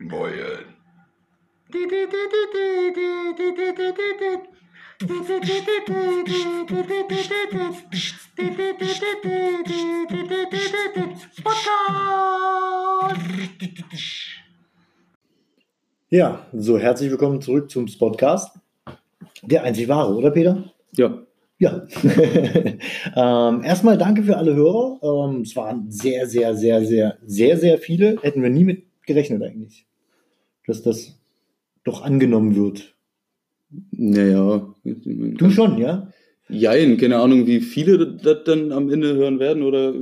Moin. Ja, so herzlich willkommen zurück zum Spotcast. Der einzig wahre, oder Peter? Ja, Ja. ähm, erstmal danke für alle Hörer. Ähm, es waren sehr, sehr, sehr, sehr, sehr, sehr viele. Hätten wir nie mit gerechnet eigentlich, dass das doch angenommen wird. naja. Du schon, ja? Jein, keine Ahnung, wie viele das dann am Ende hören werden oder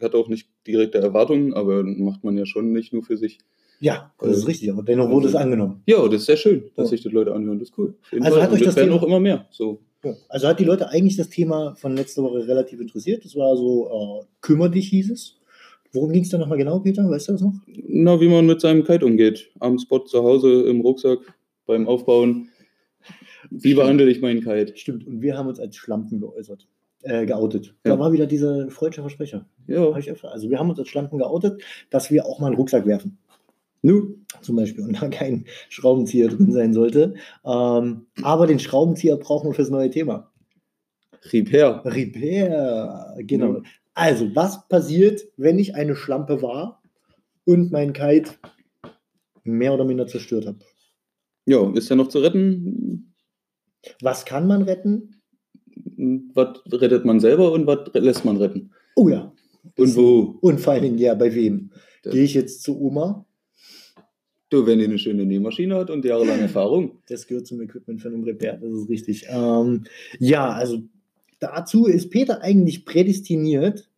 hat auch nicht direkte Erwartungen, aber macht man ja schon nicht nur für sich. Ja, das ist richtig. Aber dennoch wurde es angenommen. Ja, das ist sehr schön, dass Ja. sich die Leute anhören, das ist cool. Also hat euch das werden Thema- auch immer mehr. So. Ja. Also hat die Leute eigentlich das Thema von letzter Woche relativ interessiert. Das war so, äh, kümmer dich hieß es. Worum ging es da nochmal genau, Peter? Weißt du das noch? Na, wie man mit seinem Kite umgeht. Am Spot zu Hause, im Rucksack, beim Aufbauen. Wie behandle ich meinen Kite? Stimmt. Und wir haben uns als Schlampen geäußert, äh, geoutet. Ja. Da war wieder dieser freudsche Versprecher. Ja. Also wir haben uns als Schlampen geoutet, dass wir auch mal einen Rucksack werfen. nu, Zum Beispiel. Und da kein Schraubenzieher drin sein sollte. Ähm, aber den Schraubenzieher brauchen wir fürs neue Thema. Repair. Repair. Genau. Ja. Also, was passiert, wenn ich eine Schlampe war und mein Kite mehr oder minder zerstört habe? Ja, ist ja noch zu retten. Was kann man retten? Was rettet man selber und was lässt man retten? Oh ja. Und wo? Und vor allen Dingen, ja, bei wem? Das- Gehe ich jetzt zu Oma? Du, wenn die eine schöne Nähmaschine hat und jahrelange Erfahrung. Das gehört zum Equipment von einem Repair, das ist richtig. Ähm, ja, also dazu ist Peter eigentlich prädestiniert.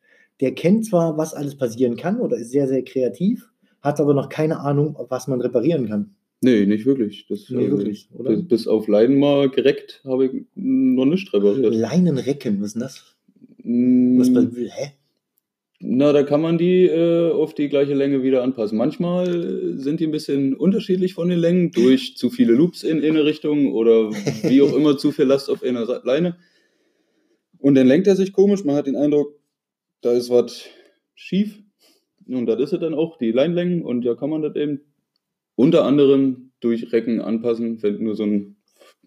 Der kennt zwar, was alles passieren kann oder ist sehr, sehr kreativ, hat aber noch keine Ahnung, was man reparieren kann. Nee, nicht wirklich. Das, Nee, äh, wirklich, oder? Bis, auf Leiden mal gereckt habe ich noch nicht repariert. Leinenrecken, was ist denn das? Mm, Was, hä? Na, da kann man die äh, auf die gleiche Länge wieder anpassen. Manchmal sind die ein bisschen unterschiedlich von den Längen durch zu viele Loops in eine Richtung oder wie auch immer zu viel Last auf einer Leine. Und dann lenkt er sich komisch. Man hat den Eindruck, da ist was schief. Und das ist es dann auch, die Leinlängen. Und ja, kann man das eben unter anderem durch Recken anpassen, wenn nur so ein,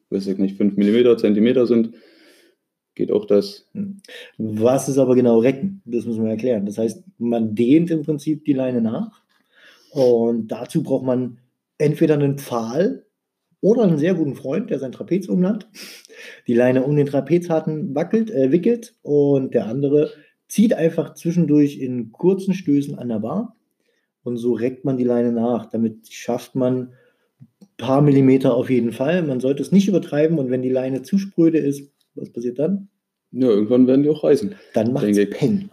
weiß ich nicht, 5 mm, Zentimeter sind. Geht auch das. Was ist aber genau Recken? Das müssen wir erklären. Das heißt, man dehnt im Prinzip die Leine nach und dazu braucht man entweder einen Pfahl oder einen sehr guten Freund, der sein Trapez umlandt, die Leine um den Trapezhaken wackelt, äh, wickelt und der andere zieht einfach zwischendurch in kurzen Stößen an der Bar und so reckt man die Leine nach. Damit schafft man ein paar Millimeter auf jeden Fall. Man sollte es nicht übertreiben und wenn die Leine zu spröde ist, was passiert dann? Ja, irgendwann werden die auch reißen. Dann macht es. Peng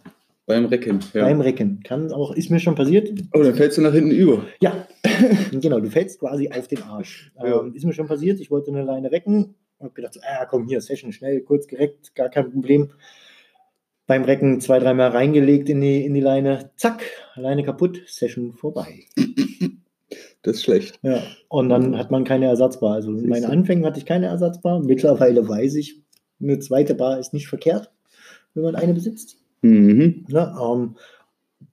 Beim Recken. Ja. beim Recken. Kann auch, ist mir schon passiert. Oh, dann fällst du nach hinten über. Ja, genau, du fällst quasi auf den Arsch. Ja. Ähm, ist mir schon passiert. Ich wollte eine Leine recken. Hab gedacht, so, ah, komm hier, Session, schnell, kurz gereckt, gar kein Problem. Beim Recken zwei, dreimal reingelegt in die, in die Leine. Zack, Leine kaputt, Session vorbei. Das ist schlecht. Ja, und dann hat man keine Ersatzbar. Also in meinen. Anfängen hatte ich keine Ersatzbar. Mittlerweile weiß ich, eine zweite Bar ist nicht verkehrt, wenn man eine besitzt. Mhm. Ne? Ähm,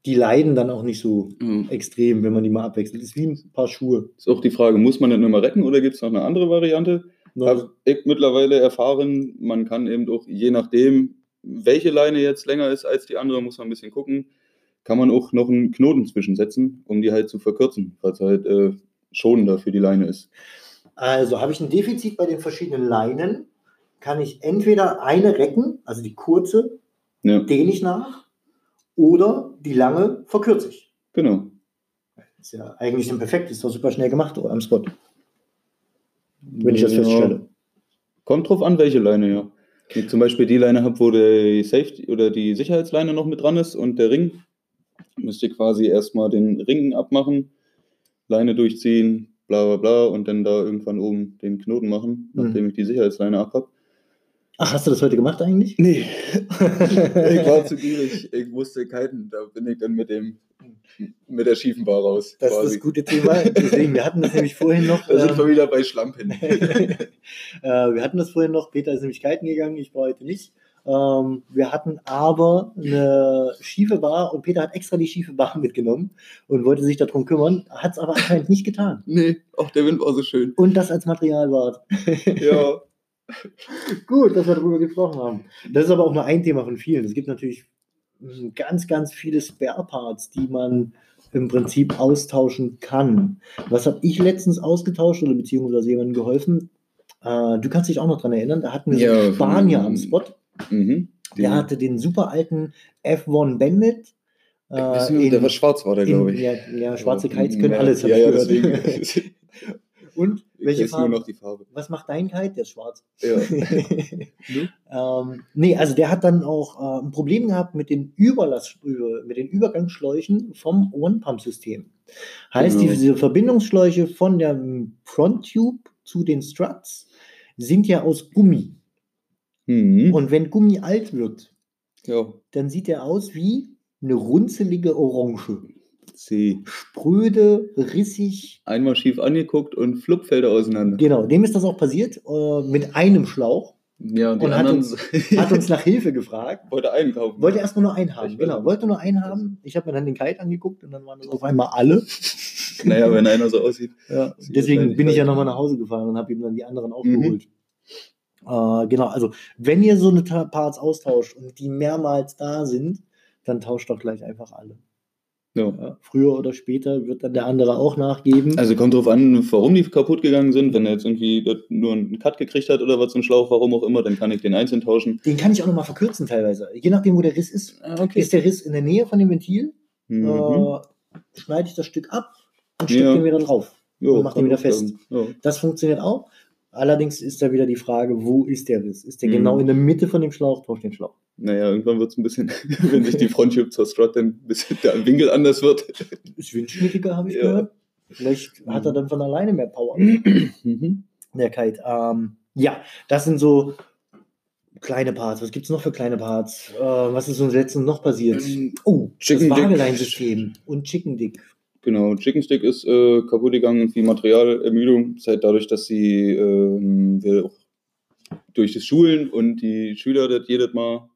die leiden dann auch nicht so Ja. extrem, wenn man die mal abwechselt. Ist wie ein paar Schuhe. Ist auch die Frage, muss man dann immer recken oder gibt es noch eine andere Variante? Ne? Habe ich mittlerweile erfahren, man kann eben auch, je nachdem, welche Leine jetzt länger ist als die andere, muss man ein bisschen gucken, kann man auch noch einen Knoten zwischensetzen, um die halt zu verkürzen, weil es halt äh, schonender für die Leine ist. Also habe ich ein Defizit bei den verschiedenen Leinen, kann ich entweder eine recken, also die kurze, Ja, dehne ich nach, oder die lange verkürze ich. genau. Ist ja eigentlich dann perfekt, ist doch super schnell gemacht am Spot, wenn ich das Ja. feststelle. Kommt drauf an, welche Leine, ja. Wenn ich zum Beispiel die Leine habe, wo die Safety oder die Sicherheitsleine noch mit dran ist und der Ring, müsst ihr quasi erstmal den Ring abmachen, Leine durchziehen, bla bla bla und dann da irgendwann oben den Knoten machen, Mhm. nachdem ich die Sicherheitsleine ab habe. Ach, hast du das heute gemacht eigentlich? Nee, ich war zu gierig, ich musste kiten, da bin ich dann mit dem mit der schiefen Bar raus. Das ist das gute Thema. Deswegen, wir hatten das nämlich vorhin noch. Da sind ähm, wir wieder bei Schlampen. äh, wir hatten das vorhin noch. Peter ist nämlich kiten gegangen, ich war heute nicht. Ähm, wir hatten aber eine schiefe Bar und Peter hat extra die schiefe Bar mitgenommen und wollte sich darum kümmern, hat es aber anscheinend nicht getan. Nee, auch der Wind war so schön. Und das als Materialbad. Ja. Gut, dass wir darüber gesprochen haben. Das ist aber auch nur ein Thema von vielen. Es gibt natürlich ganz, ganz viele Spare-Parts, die man im Prinzip austauschen kann. Was habe ich letztens ausgetauscht oder beziehungsweise jemandem geholfen? Äh, du kannst dich auch noch dran erinnern, da hatten wir so Ja, einen Spanier am Spot. Mhm. Der hatte den super alten F1 Bandit. Äh, Wissen wir, der in- war schwarz, war der, in- glaube ich. Ja, ja, schwarze Kites können alles. Ja, ja, deswegen. Und welche weiß nur Farbe? noch die Farbe. Was macht dein Kite? Der ist schwarz. Ja. ähm, nee, also der hat dann auch äh, ein Problem gehabt mit den Überlass, über- mit den Übergangsschläuchen vom One-Pump-System. Heißt, Genau. diese Verbindungsschläuche von der Front-Tube zu den Struts sind ja aus Gummi. Mhm. Und wenn Gummi alt wird, ja. dann sieht er aus wie eine runzelige Orange. Sie. Spröde, rissig. Einmal schief angeguckt und flupp fällt er auseinander. Genau, dem ist das auch passiert, äh, mit einem Schlauch. Ja, und Und hat uns- Hat uns nach Hilfe gefragt. wollte einkaufen. Wollte erstmal nur einen haben, Ich genau. Wollte nur einen haben. Ich habe mir dann den Kite angeguckt und dann waren das auf einmal alle. Naja, wenn einer so aussieht. Ja, deswegen bin ich ja nochmal nach Hause gefahren und habe ihm dann die anderen Mhm. aufgeholt. Äh, genau, also wenn ihr so eine Parts austauscht und die mehrmals da sind, dann tauscht doch gleich einfach alle. Ja. Ja, früher oder später wird dann der andere auch nachgeben. Also kommt drauf an, warum die kaputt gegangen sind. Wenn er jetzt irgendwie dort nur einen Cut gekriegt hat oder was, ein Schlauch, warum auch immer, dann kann ich den einzeln tauschen. den kann ich auch nochmal verkürzen teilweise. Je nachdem, wo der Riss ist. Ah, Ist der Riss in der Nähe von dem Ventil, Mhm. äh, schneide ich das Stück ab und stecke Ja. den wieder drauf. Ja, und mach den wieder fest. Das funktioniert auch. Allerdings ist da wieder die Frage, wo ist der Riss? Ist der Mhm. genau in der Mitte von dem Schlauch? Tausch den Schlauch. Naja, irgendwann wird es ein bisschen, wenn sich die Fronttube zur Strut dann ein bisschen der Winkel anders wird. Ist windschnittiger, habe ich Ja. gehört. Vielleicht hat er dann von alleine mehr Power. Mhm. der Kite. Ähm, ja, das sind so kleine Parts. Was gibt es noch für kleine Parts? Äh, was ist uns letztens noch passiert? Ähm, Oh, Chicken das Dick. Wageleinsystem und Chicken Dick. Genau, Chicken Stick ist äh, kaputt gegangen wie Materialermüdung. Das ist halt dadurch, dass sie ähm, wir auch durch das Schulen und die Schüler das jedes Mal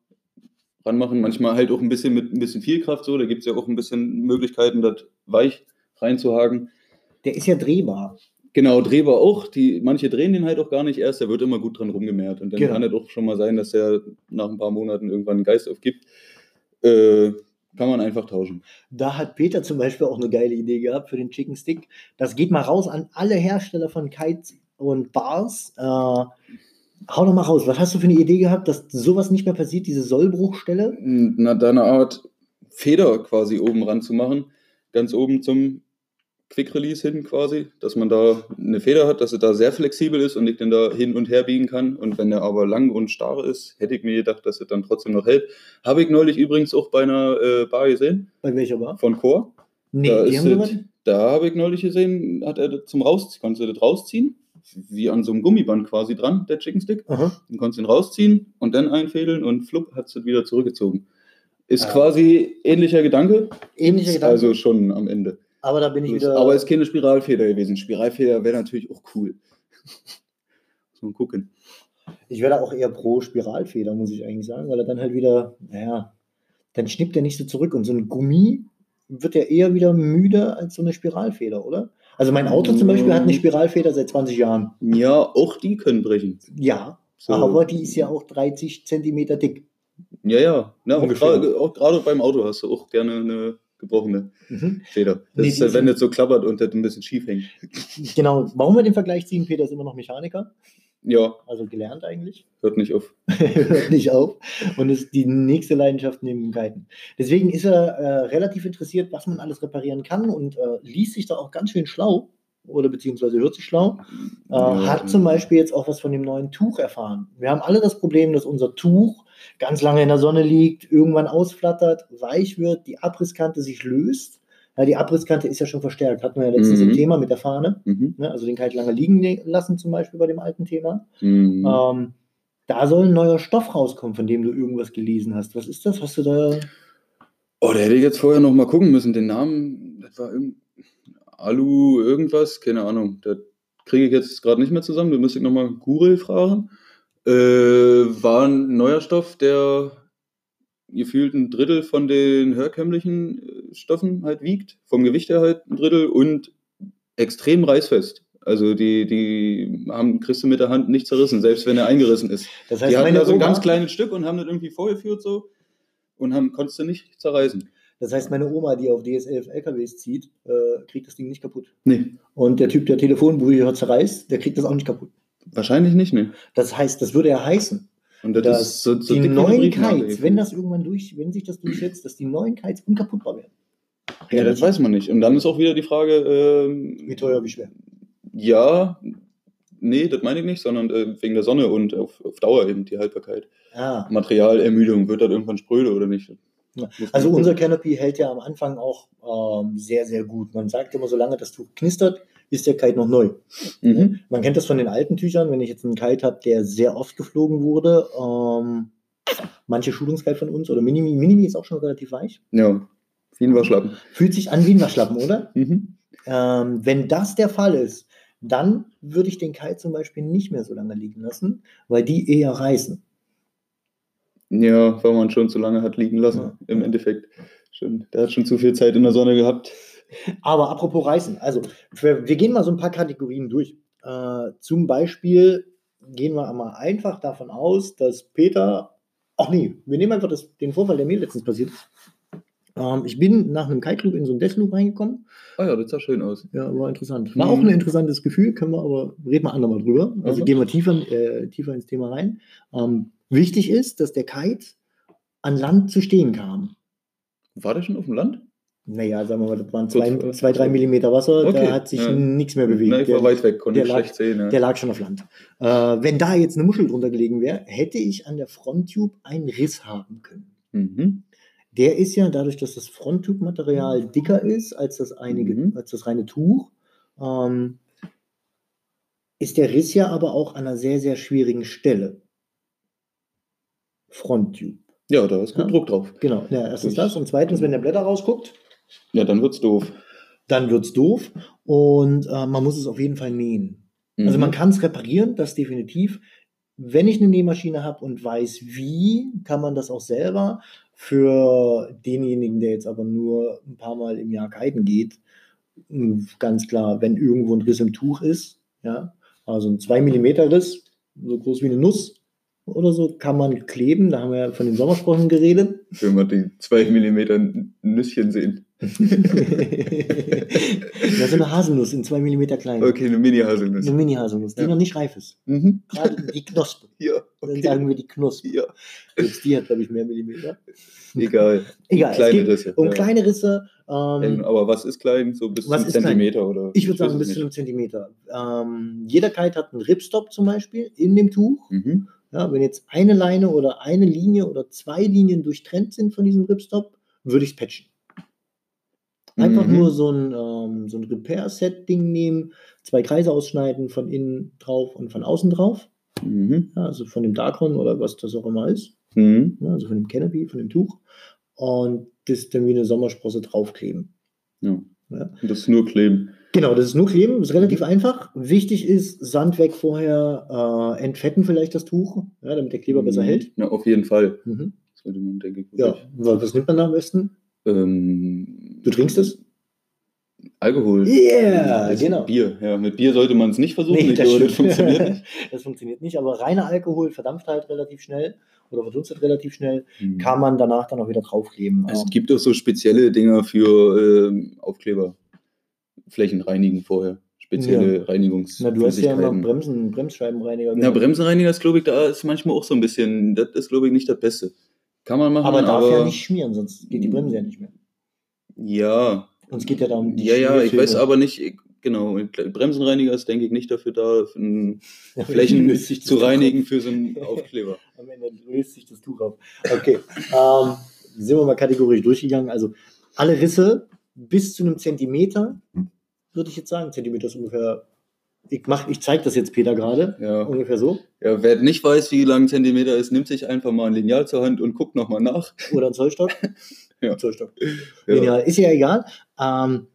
ranmachen. Manchmal halt auch ein bisschen mit ein bisschen viel Kraft so. Da gibt es ja auch ein bisschen Möglichkeiten, das weich reinzuhaken. Der ist ja drehbar. Genau, drehbar auch. Die, manche drehen den halt auch gar nicht erst, der wird immer gut dran rumgemehrt. Und dann Genau. kann es auch schon mal sein, dass der nach ein paar Monaten irgendwann einen Geist aufgibt. Äh, kann man einfach tauschen. Da hat Peter zum Beispiel auch eine geile Idee gehabt für den Chicken Stick. Das geht mal raus an alle Hersteller von Kites und Bars. Äh, hau doch mal raus. Was hast du für eine Idee gehabt, dass sowas nicht mehr passiert, diese Sollbruchstelle? Na, da eine Art Feder quasi oben ran zu machen. Ganz oben zum Quick Release hin quasi, dass man da eine Feder hat, dass es da sehr flexibel ist und ich den da hin und her biegen kann. Und wenn der aber lang und starr ist, hätte ich mir gedacht, dass es dann trotzdem noch hält. Habe ich neulich übrigens auch bei einer äh, Bar gesehen, Bei welcher Bar? von Core. Nee, da die haben sowas? Da habe ich neulich gesehen, hat er das zum Rausziehen, konntest du das rausziehen, wie an so einem Gummiband quasi dran, der Chicken Stick. Aha. Dann konntest du ihn rausziehen und dann einfädeln und flupp hat es wieder zurückgezogen. Ist Ah. quasi ähnlicher Gedanke, Ähnlicher Gedanke. also schon am Ende. Aber da bin ich wieder. Aber ist keine Spiralfeder gewesen. Spiralfeder wäre natürlich auch cool. Muss man gucken. Ich wäre da auch eher pro Spiralfeder, muss ich eigentlich sagen, weil er dann halt wieder, naja, dann schnippt er nicht so zurück. Und so ein Gummi wird ja eher wieder müde als so eine Spiralfeder, oder? Also mein Auto zum Beispiel hat eine Spiralfeder seit 20 Jahren. Ja, auch die können brechen. Ja, So. aber die ist ja auch 30 Zentimeter dick. Ja, ja. Na, auch gerade beim Auto hast du auch gerne eine gebrochene Mhm. Feder. Das Nee, ist, äh, wenn sind- das so klappert und das ein bisschen schief hängt. Genau, warum wir den Vergleich ziehen, Peter ist immer noch Mechaniker, Ja, also gelernt eigentlich. hört nicht auf. hört nicht auf und ist die nächste Leidenschaft neben dem Kiten. Deswegen ist er äh, relativ interessiert, was man alles reparieren kann und äh, liest sich da auch ganz schön schlau oder beziehungsweise hört sich schlau. Äh, hat zum Beispiel jetzt auch was von dem neuen Tuch erfahren. Wir haben alle das Problem, dass unser Tuch ganz lange in der Sonne liegt, irgendwann ausflattert, weich wird, die Abrisskante sich löst. Ja, die Abrisskante ist ja schon verstärkt, hatten wir ja letztens Mhm. im Thema mit der Fahne. Mhm. Ne? Also den Kite lange liegen lassen, zum Beispiel bei dem alten Thema. Mhm. Ähm, da soll ein neuer Stoff rauskommen, von dem du irgendwas gelesen hast. Was ist das? Hast du da. Oh, da hätte ich jetzt vorher noch mal gucken müssen. Den Namen, das war irgend Alu irgendwas, keine Ahnung. Das kriege ich jetzt gerade nicht mehr zusammen. Da müsste ich noch mal Google fragen. Äh, war ein neuer Stoff, der gefühlt ein Drittel von den herkömmlichen äh, Stoffen halt wiegt, vom Gewicht her halt ein Drittel und extrem reißfest. Also die, die haben kriegst du mit der Hand nicht zerrissen, selbst wenn er eingerissen ist. Das heißt, die hatten da so ein ganz kleines Stück und haben das irgendwie vorgeführt so und haben konntest du nicht zerreißen. Das heißt, meine Oma, die auf DS11 LKWs zieht, äh, kriegt das Ding nicht kaputt. Nee, Und der Typ, der Telefonbuch zerreißt, der kriegt das auch nicht kaputt. wahrscheinlich nicht, ne. Das heißt, das würde ja heißen, Und das, dass so, so die neuen Kites, wenn das irgendwann durch, wenn sich das durchsetzt, dass die neuen Kites unkaputtbar werden. Ja, das weiß man nicht. Und dann ist auch wieder die Frage, ähm, Wie teuer, wie schwer. ja, nee, das meine ich nicht, sondern äh, wegen der Sonne und auf, auf Dauer eben die Haltbarkeit. Ah, Materialermüdung, wird das irgendwann spröde oder nicht? Also unser Canopy hält ja am Anfang auch ähm, sehr, sehr gut. Man sagt immer, solange das Tuch knistert, ist der Kite noch neu. Mhm. Man kennt das von den alten Tüchern, wenn ich jetzt einen Kite habe, der sehr oft geflogen wurde. Ähm, manche Schulungskite von uns oder Minimi, Minimi ist auch schon relativ weich. Ja, wie ein Waschlappen. Fühlt sich an wie ein Waschlappen, oder? Mhm. Ähm, wenn das der Fall ist, dann würde ich den Kite zum Beispiel nicht mehr so lange liegen lassen, weil die eher reißen. Ja, weil man schon zu lange hat liegen lassen, Ja. im Endeffekt. Schon, der hat schon zu viel Zeit in der Sonne gehabt. Aber apropos Reißen, also wir, wir gehen mal so ein paar Kategorien durch. Äh, zum Beispiel gehen wir einmal einfach davon aus, dass Peter, ach nee, wir nehmen einfach das, den Vorfall, der mir letztens passiert ist. Ähm, ich bin nach einem Kite Loop in so einen Deathloop reingekommen. Ah ja, das sah schön aus. Ja, war interessant. War Mhm. auch ein interessantes Gefühl, können wir aber, reden wir andermal drüber. Also Mhm. gehen wir tiefer, äh, tiefer ins Thema rein. Ähm, wichtig ist, dass der Kite an Land zu stehen kam. War der schon auf dem Land? Naja, sagen wir mal, das waren zwei, vor- zwei drei Millimeter Wasser, Okay, da hat sich ja. nichts mehr bewegt. Na, ich Der- war weit weg, konnte der ich schlecht sehen. Ja. Der lag schon auf Land. Äh, wenn da jetzt eine Muschel drunter gelegen wäre, hätte ich an der Fronttube einen Riss haben können. Mhm. Der ist ja dadurch, dass das Fronttube-Material dicker ist als das, einige, Mhm. als das reine Tuch, ähm, ist der Riss ja aber auch an einer sehr, sehr schwierigen Stelle. Fronttube. Ja, da ist gut Ja. Druck drauf. Genau. Ja, erstens Durch- das. Und zweitens, wenn der Blätter rausguckt, Ja, dann wird's doof. dann wird es doof. Und äh, man muss es auf jeden Fall nähen. Also Mhm. man kann es reparieren, das definitiv. Wenn ich eine Nähmaschine habe und weiß wie, kann man das auch selber. Für denjenigen, der jetzt aber nur ein paar Mal im Jahr kiten geht, ganz klar, wenn irgendwo ein Riss im Tuch ist, ja, also ein 2 mm Riss, so groß wie eine Nuss oder so, kann man kleben. Da haben wir ja von den Sommersprossen geredet. Wenn wir die 2 mm Nüsschen sehen. das ist eine Haselnuss in 2 mm klein. Okay, eine Mini-Haselnuss. Eine Mini-Haselnuss, die Ja. noch nicht reif ist. Mhm. Gerade die Knospe. Ja, Dann okay. sagen wir die Knospe. Ja, Selbst die hat, glaube ich, mehr Millimeter. egal. Egal, es Kleine Risse. um ja. kleine Risse. Ja, Ähm, aber was ist klein? So bis Was zum ist klein? Zentimeter oder? ich würde sagen, bis zu einem. Zentimeter. Ähm, jeder Kite hat einen Ripstop zum Beispiel in dem Tuch. Mhm. Ja, wenn jetzt eine Leine oder eine Linie oder zwei Linien durchtrennt sind von diesem Ripstop, würde ich es patchen. Einfach Mhm. nur so ein, ähm, so ein Repair-Set-Ding nehmen, zwei Kreise ausschneiden, von innen drauf und von außen drauf. Mhm. Ja, also von dem Darkon oder was das auch immer ist. Mhm. Ja, also von dem Canopy, von dem Tuch. Und das dann wie eine Sommersprosse draufkleben. Ja. Ja. Und das nur kleben. Genau, das ist nur kleben, ist relativ einfach. Wichtig ist, Sand weg vorher, äh, entfetten vielleicht das Tuch, ja, damit der Kleber besser Mhm. hält. Ja, auf jeden Fall. Mhm. Sollte man, denke ich, Ja, was nimmt man da am besten? Ähm, Du trinkst es? Alkohol. Yeah, genau. Bier. Ja, mit Bier sollte man es nicht versuchen. Nee, das glaube, das funktioniert nicht. Das funktioniert nicht, aber reiner Alkohol verdampft halt relativ schnell oder verdunstet relativ schnell, Mhm. kann man danach dann auch wieder draufkleben. Es gibt auch so spezielle Dinger für ähm, Aufkleber. Flächen reinigen vorher. Spezielle Na, du hast ja immer Reinigungsflüssigkeiten. Bremsen, Bremsscheibenreiniger. Na, genommen. Bremsenreiniger ist, glaube ich, da ist manchmal auch so ein bisschen, das ist, glaube ich, nicht das Beste. Kann man machen, aber aber, darf ja nicht schmieren, sonst geht die Bremse ja nicht mehr. Ja, Und es geht ja darum, die ja, ja, ich weiß aber nicht, ich- genau, Bremsenreiniger ist, denke ich, nicht dafür da, Ja, Flächen zu reinigen für so einen Aufkleber. auf. Am Ende löst sich das Tuch auf. Okay, ähm, sind wir mal kategorisch durchgegangen. Also alle Risse bis zu einem Zentimeter, würde ich jetzt sagen. Zentimeter ist ungefähr, ich, mach- ich zeige das jetzt Peter gerade, Ja. ungefähr so. ja, wer nicht weiß, wie lang ein Zentimeter ist, nimmt sich einfach mal ein Lineal zur Hand und guckt nochmal nach. Oder ein Zollstock. Ja. Zollstock. Ja, Lineal. Ist ja egal. Ähm,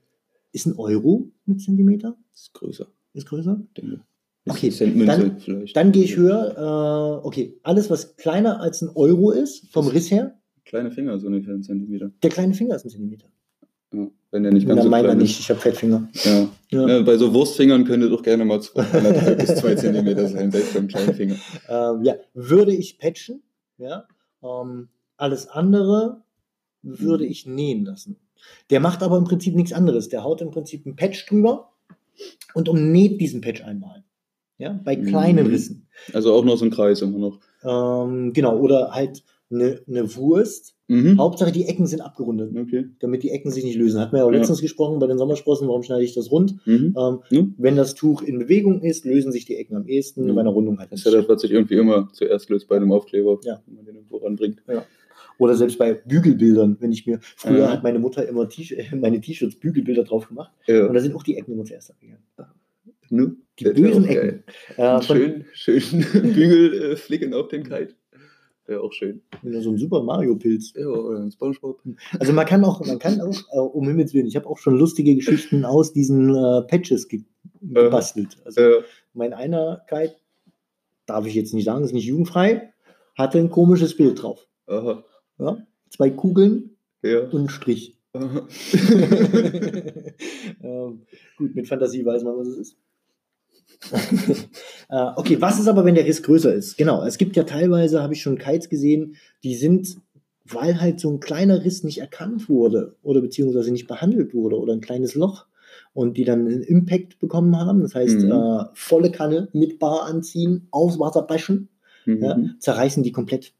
ist ein Euro mit Zentimeter? ist größer, Ist größer? denke Okay, dann-. Dann gehe ich höher. Äh, okay, alles, was kleiner als ein Euro ist, vom Riss her, Kleine Finger, so ungefähr ein Zentimeter. der kleine Finger ist ein Zentimeter. Wenn der nicht ganz Na, so meiner nicht, ich habe Fettfinger. Ja. Ja. Ja, bei so Wurstfingern könnte doch gerne mal zwei, bis zwei Zentimeter sein, selbst beim kleinen Finger. Ähm, ja, würde ich patchen, ja. Ähm, alles andere würde Mhm. ich nähen lassen. Der macht aber im Prinzip nichts anderes. Der haut im Prinzip einen Patch drüber und umnäht diesen Patch einmal. Ja, bei kleinen Mhm. Rissen. Also auch noch so ein Kreis immer noch. Ähm, genau, oder halt eine, eine Wurst. Mhm. Hauptsache die Ecken sind abgerundet, Okay. damit die Ecken sich nicht lösen. Hatten wir ja auch Ja. letztens gesprochen bei den Sommersprossen, warum schneide ich das rund? Mhm. Ähm, Ja. Wenn das Tuch in Bewegung ist, lösen sich die Ecken am ehesten, Ja. bei einer Rundung halt Das ist nicht. ja das, was sich irgendwie immer zuerst löst bei einem Aufkleber, Ja. wenn man den irgendwo ranbringt. Oder selbst bei Bügelbildern, wenn ich mir, früher Ja. hat meine Mutter immer T meine T-Shirts Bügelbilder drauf gemacht Ja. und da sind auch die Ecken immer zuerst abgegangen. Ne? Die bösen Ecken. Äh, Schön, schön Bügel äh, flicken auf den Kite. Wäre auch schön. so ein Super Mario-Pilz. Ja, oder ein Spongebob. Also man kann auch, man kann auch, äh, um Himmels Willen, ich habe auch schon lustige Geschichten aus diesen äh, Patches ge gebastelt. Also Ja. mein einer Kite, darf ich jetzt nicht sagen, ist nicht jugendfrei, hatte ein komisches Bild drauf. Aha. Ja? Zwei Kugeln Ja. und ein Strich. Ähm, gut, mit Fantasie weiß man, was es ist. äh, okay, was ist aber, wenn der Riss größer ist? Genau, es gibt ja teilweise, habe ich schon Kites gesehen, die sind, weil halt so ein kleiner Riss nicht erkannt wurde oder beziehungsweise nicht behandelt wurde oder ein kleines Loch und die dann einen Impact bekommen haben. Das heißt, Mhm. äh, volle Kanne mit Bar anziehen, aufs Wasser bashen, ja, Mhm. zerreißen die komplett.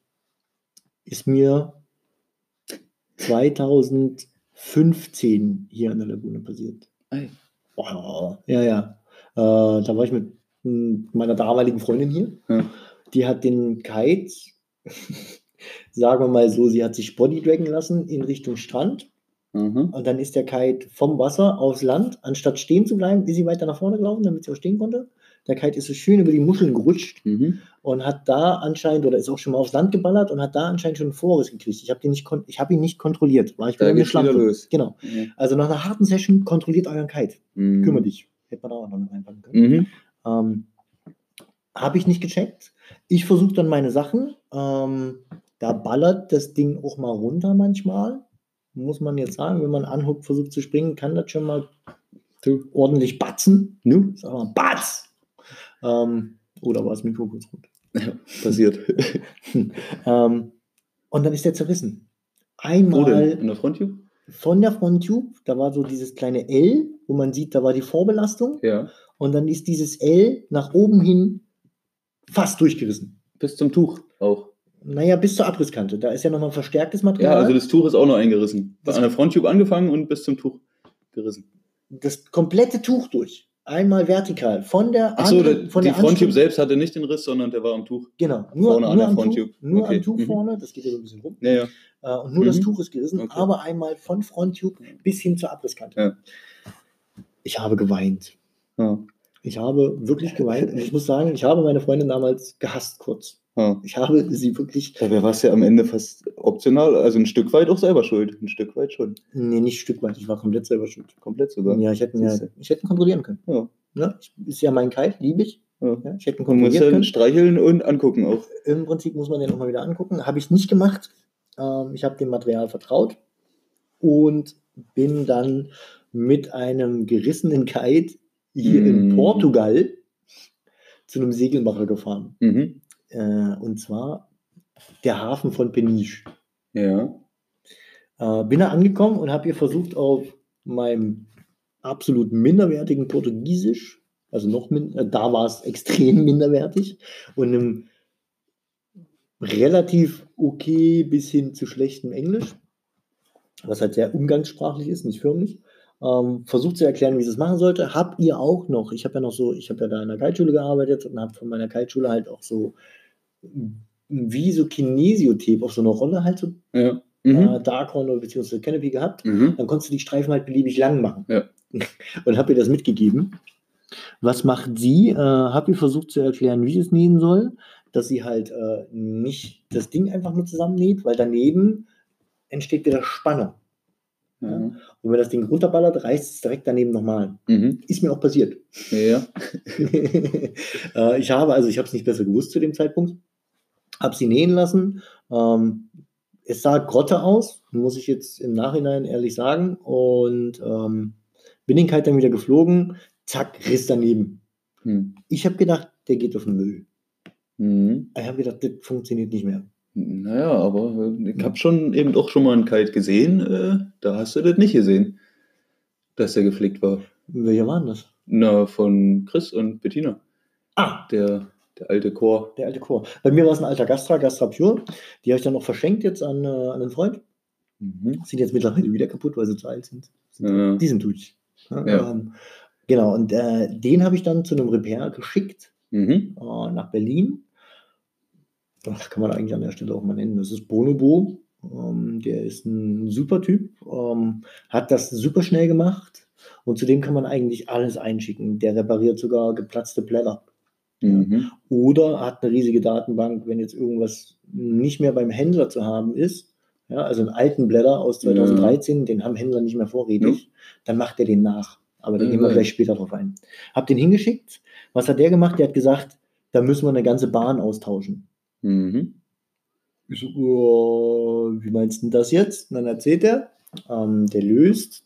Ist mir 2015 hier an der Lagune passiert. Ei. Boah, ja, ja. Äh, da war ich mit m, meiner damaligen Freundin hier. Ja. Die hat den Kite, sagen wir mal so, sie hat sich bodydraggen lassen in Richtung Strand. Aha. Und dann ist der Kite vom Wasser aufs Land. Anstatt stehen zu bleiben, ist sie weiter nach vorne gelaufen, damit sie auch stehen konnte. Der Kite ist so schön über die Muscheln gerutscht Mhm. und hat da anscheinend, oder ist auch schon mal aufs Land geballert und hat da anscheinend schon einen Vorriss gekriegt. Ich habe ihn, nicht kon- ich hab ihn nicht kontrolliert. War ich Da wieder los. Genau. Ja. Also nach einer harten Session kontrolliert euren Kite. Mhm. Kümmere dich. Hätte man da auch noch mit reinpacken können. Mhm. Ähm, habe ich nicht gecheckt. Ich versuche dann meine Sachen. Ähm, da ballert das Ding auch mal runter manchmal. Muss man jetzt sagen, wenn man anhuckt, versucht zu springen, kann das schon mal ordentlich batzen. Nu? Sag mal, Batz! Ähm, oder war es Mikro kurz rot? Ja, passiert. Ähm, und dann ist der zerrissen. Einmal denn? In der Fronttube? von der Fronttube, da war so dieses kleine L, wo man sieht, da war die Vorbelastung. Ja. Und dann ist dieses L nach oben hin fast durchgerissen. Bis zum Tuch auch. Naja, bis zur Abrisskante. Da ist ja nochmal verstärktes Ja, Material. also das Tuch ist auch noch eingerissen. Das- an der Fronttube angefangen und bis zum Tuch gerissen. das komplette Tuch durch. Einmal vertikal. Von der, Achso, An- der, von die der Fronttube selbst hatte nicht den Riss, sondern der war am Tuch. Genau, nur, vorne an nur der am Fronttube. Nur Okay. am Tuch Mhm. vorne, das geht ja so ein bisschen rum. Ja, ja. Äh, und nur das Mhm. Tuch ist gerissen, Okay. aber einmal von Fronttube bis hin zur Abrisskante. Ja. Ich habe geweint. ja. Ich habe wirklich geweint. Und ich muss sagen, ich habe meine Freundin damals gehasst kurz. ja. Ich habe sie wirklich, Dabei war es ja am Ende fast optional, also ein Stück weit auch selber schuld. Ein Stück weit schon. nee, nicht Stück weit, ich war komplett selber schuld. Komplett sogar. Ja, ich hätte, ihn ja, ich hätte ihn kontrollieren können. Ja. Ne? Ich, ist ja mein Kite, liebe ich. Ja. Ja, ich hätte ihn Man muss kontrollieren können. streicheln und angucken auch. Im Prinzip muss man den auch mal wieder angucken. Habe ich nicht gemacht. Ähm, ich habe dem Material vertraut und bin dann mit einem gerissenen Kite hier in Mm. Portugal zu einem Segelmacher gefahren. Mhm. Äh, und zwar der Hafen von Peniche. Ja. Äh, bin da angekommen und habe hier versucht, auf meinem absolut minderwertigen Portugiesisch, also noch min äh, da war es extrem minderwertig, und einem relativ okay bis hin zu schlechtem Englisch, was halt sehr umgangssprachlich ist, nicht förmlich, ähm, versucht zu erklären, wie ich es machen sollte. Habt ihr auch noch, ich habe ja noch so, ich habe ja da in der Kiteschule gearbeitet und habe von meiner Kiteschule halt auch so wie so Kinesiotape auf so einer Rolle halt so Ja. Mhm. äh, Darkhorn oder beziehungsweise Canopy gehabt. Mhm. Dann konntest du die Streifen halt beliebig lang machen. Ja. Und habe ihr das mitgegeben. Was macht sie? Äh, habe ihr versucht zu erklären, wie sie es nähen soll, dass sie halt äh, nicht das Ding einfach nur zusammennäht, weil daneben entsteht wieder Spannung. Ja. Und wenn das Ding runterballert, reißt es direkt daneben nochmal. Mhm. Ist mir auch passiert. Ja. äh, ich habe, also ich habe es nicht besser gewusst zu dem Zeitpunkt, habe sie nähen lassen. Ähm, es sah Grotte aus, muss ich jetzt im Nachhinein ehrlich sagen. Und ähm, bin den Kite dann wieder geflogen, zack, Riss daneben. Hm. Ich habe gedacht, der geht auf den Müll. Mhm. Ich habe gedacht, das funktioniert nicht mehr. Naja, aber äh, ich habe schon eben auch schon mal einen Kite gesehen, äh, da hast du das nicht gesehen, dass der geflickt war. Welcher war denn das? Na, von Chris und Bettina, Ah, der, der alte Chor. der alte Chor. Bei mir war es ein alter Gastra, Gastra Pure. Die habe ich dann noch verschenkt jetzt an, äh, an einen Freund. Mhm. Sind jetzt mittlerweile wieder kaputt, weil sie zu alt sind. sind Ja. Die sind durch. Ja, Ja. Ähm, genau, und äh, den habe ich dann zu einem Repair geschickt Mhm. äh, nach Berlin. Das kann man eigentlich an der Stelle auch mal nennen. Das ist Bonobo. Ähm, der ist ein super Typ, ähm, hat das super schnell gemacht und zudem kann man eigentlich alles einschicken. Der repariert sogar geplatzte Blätter. Mhm. Oder hat eine riesige Datenbank, wenn jetzt irgendwas nicht mehr beim Händler zu haben ist. Ja, also einen alten Blätter aus 2013, den haben Händler nicht mehr vorrätig, dann macht er den nach. Aber da Ja, gehen wir ja. gleich später drauf ein. Hab den hingeschickt. Was hat der gemacht? Der hat gesagt, da müssen wir eine ganze Bahn austauschen. Mhm. Ich so, "Oh, wie meinst du denn das jetzt? Und dann erzählt er, ähm, der löst.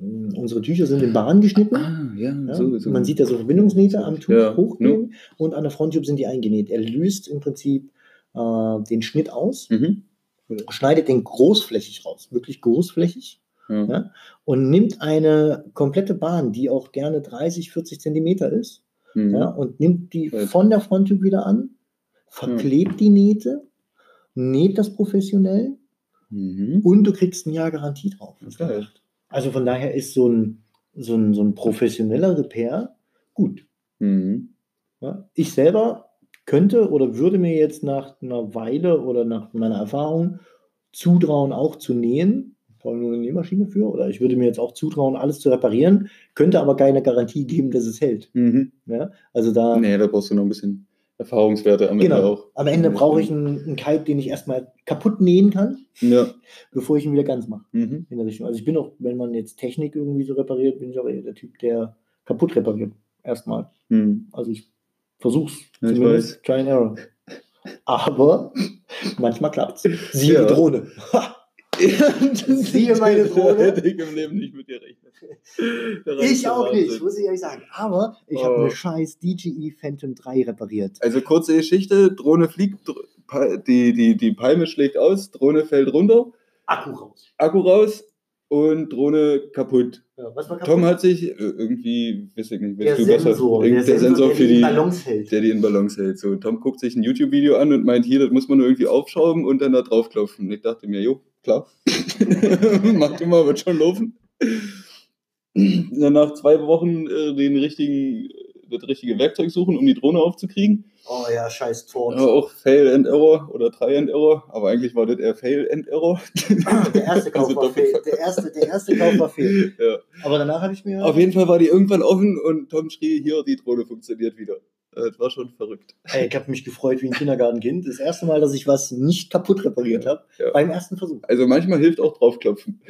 ähm, Unsere Tücher sind in Bahn geschnitten. Ah, ja, Ja, so, so. Man sieht da so Verbindungsnähte am Tuch Ja, hochgehen und an der Fronttube sind die eingenäht. Er löst im Prinzip äh, den Schnitt aus, Mhm. schneidet den großflächig raus, wirklich großflächig, Ja. Ja. und nimmt eine komplette Bahn, die auch gerne 30, 40 Zentimeter ist, Mhm. ja, und nimmt die von der Fronttube wieder an, verklebt die Nähte, näht das professionell Mhm. und du kriegst ein Jahr Garantie drauf. Geil. Also von daher ist so ein, so ein, so ein professioneller Repair gut. Mhm. Ja, ich selber könnte oder würde mir jetzt nach einer Weile oder nach meiner Erfahrung zutrauen, auch zu nähen. Brauche nur eine Nähmaschine für. Oder ich würde mir jetzt auch zutrauen, alles zu reparieren, könnte aber keine Garantie geben, dass es hält. Mhm. Ja, also da, Nee, da brauchst du noch ein bisschen Erfahrungswerte am Ende genau. auch. Am Ende brauche ich einen, einen Kite, den ich erstmal kaputt nähen kann, Ja. bevor ich ihn wieder ganz mache. Mhm. In der Richtung. Also ich bin auch, wenn man jetzt Technik irgendwie so repariert, bin ich auch eher der Typ, der kaputt repariert. Erstmal. Mhm. Also ich versuch's Ja, ich zumindest. Try and error. Aber manchmal klappt's. Siehe Ja. die Drohne. Siehe meine Drohne. Hätte ich im Leben nicht mit dir rechnen. Der Ich auch Wahnsinn. nicht, muss ich ehrlich sagen. Aber ich habe Oh. eine scheiß DJI Phantom 3 repariert. Also kurze Geschichte, Drohne fliegt, die, die, die Palme schlägt aus, Drohne fällt runter, Akku raus. Akku raus und Drohne kaputt. Ja, war Tom hat sich äh, irgendwie, weiß ich nicht, der du besser, Sensor, Irgend- der Sensor für die die, Balance hält. der die in Balance hält. So, Tom guckt sich ein YouTube-Video an und meint, hier, das muss man nur irgendwie aufschrauben und dann da draufklopfen. Und ich dachte mir, jo, klar. Mach du mal, wird schon laufen. Dann nach zwei Wochen äh, den richtigen, das richtige Werkzeug suchen, um die Drohne aufzukriegen. Oh ja, scheiß Tor. Ja, auch Fail and Error oder Try and Error, aber eigentlich war das eher Fail and Error. Der erste Kauf Also war fehl. Der erste, der erste Kauf war fehl. Ja. Aber danach habe ich mir. Auf jeden Fall war die irgendwann offen und Tom schrie, hier, die Drohne funktioniert wieder. Das war schon verrückt. Ey, ich habe mich gefreut wie ein Kindergartenkind. Das erste Mal, dass ich was nicht kaputt repariert habe. Ja. Beim ersten Versuch. Also manchmal hilft auch draufklopfen.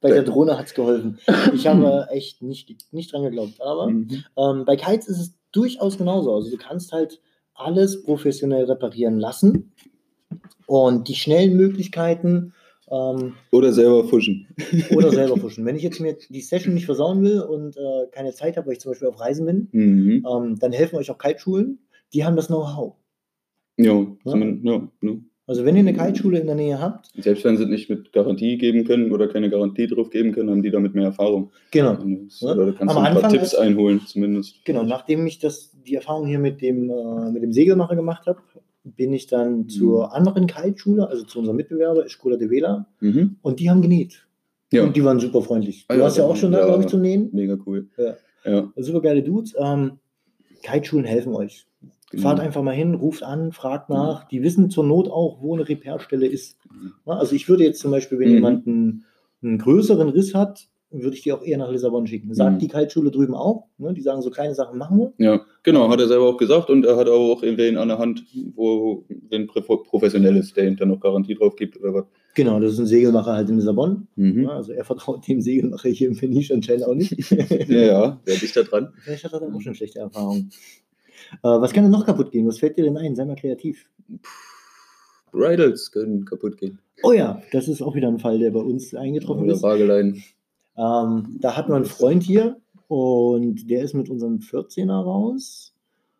Bei der Drohne hat es geholfen. Ich habe echt nicht, nicht dran geglaubt. Aber Mhm. ähm, bei Kites ist es durchaus genauso. Also du kannst halt alles professionell reparieren lassen. Und die schnellen Möglichkeiten ähm, Oder selber fuschen. oder selber pushen. Wenn ich jetzt mir die Session nicht versauen will und äh, keine Zeit habe, weil ich zum Beispiel auf Reisen bin, Mhm. ähm, dann helfen euch auch Kiteschulen. Die haben das Know-how. Ja, zumindest, ja, ja. Also wenn ihr eine Kiteschule in der Nähe habt, Selbst wenn sie es nicht mit Garantie geben können oder keine Garantie drauf geben können, haben die damit mehr Erfahrung. genau. Ja. Oder du kannst Am du ein paar Anfang Tipps ist- einholen, zumindest. Genau, nachdem ich das, die Erfahrung hier mit dem, äh, mit dem Segelmacher gemacht habe, bin ich dann zur anderen Kiteschule, also zu unserem Mitbewerber, Escola de Vela, Mhm. und die haben genäht. Ja, Und die waren super freundlich. Du Ah ja, warst ja auch schon da, ja. glaube ich, zum Nähen. mega cool. Ja. Super geile Dudes. Ähm, Kiteschulen helfen euch. genau. Fahrt einfach mal hin, ruft an, fragt nach. Die wissen zur Not auch, wo eine Repairstelle ist. Ja, Also ich würde jetzt zum Beispiel, wenn Mhm. jemand einen, einen größeren Riss hat, würde ich die auch eher nach Lissabon schicken. Sagt Mhm. die Kiteschule drüben auch. Ne? Die sagen, so kleine Sachen machen wir. Ja, genau, hat er selber auch gesagt und er hat auch wen an der Hand, wo Pro- professionell ist, der ihm dann noch Garantie drauf gibt oder was. Genau, das ist ein Segelmacher halt in Lissabon. Mhm. Ja, also er vertraut dem Segelmacher hier im Peniche anscheinend auch nicht. Ja, ja, wer dich da dran? Vielleicht hat er auch schon schlechte Erfahrungen. Äh, was kann denn noch kaputt gehen? Was fällt dir denn ein? Sei mal kreativ. Bridals können kaputt gehen. Oh ja, das ist auch wieder ein Fall, der bei uns eingetroffen Oder ist. Wageleien. Ähm, da hatten wir einen Freund hier und der ist mit unserem 14er raus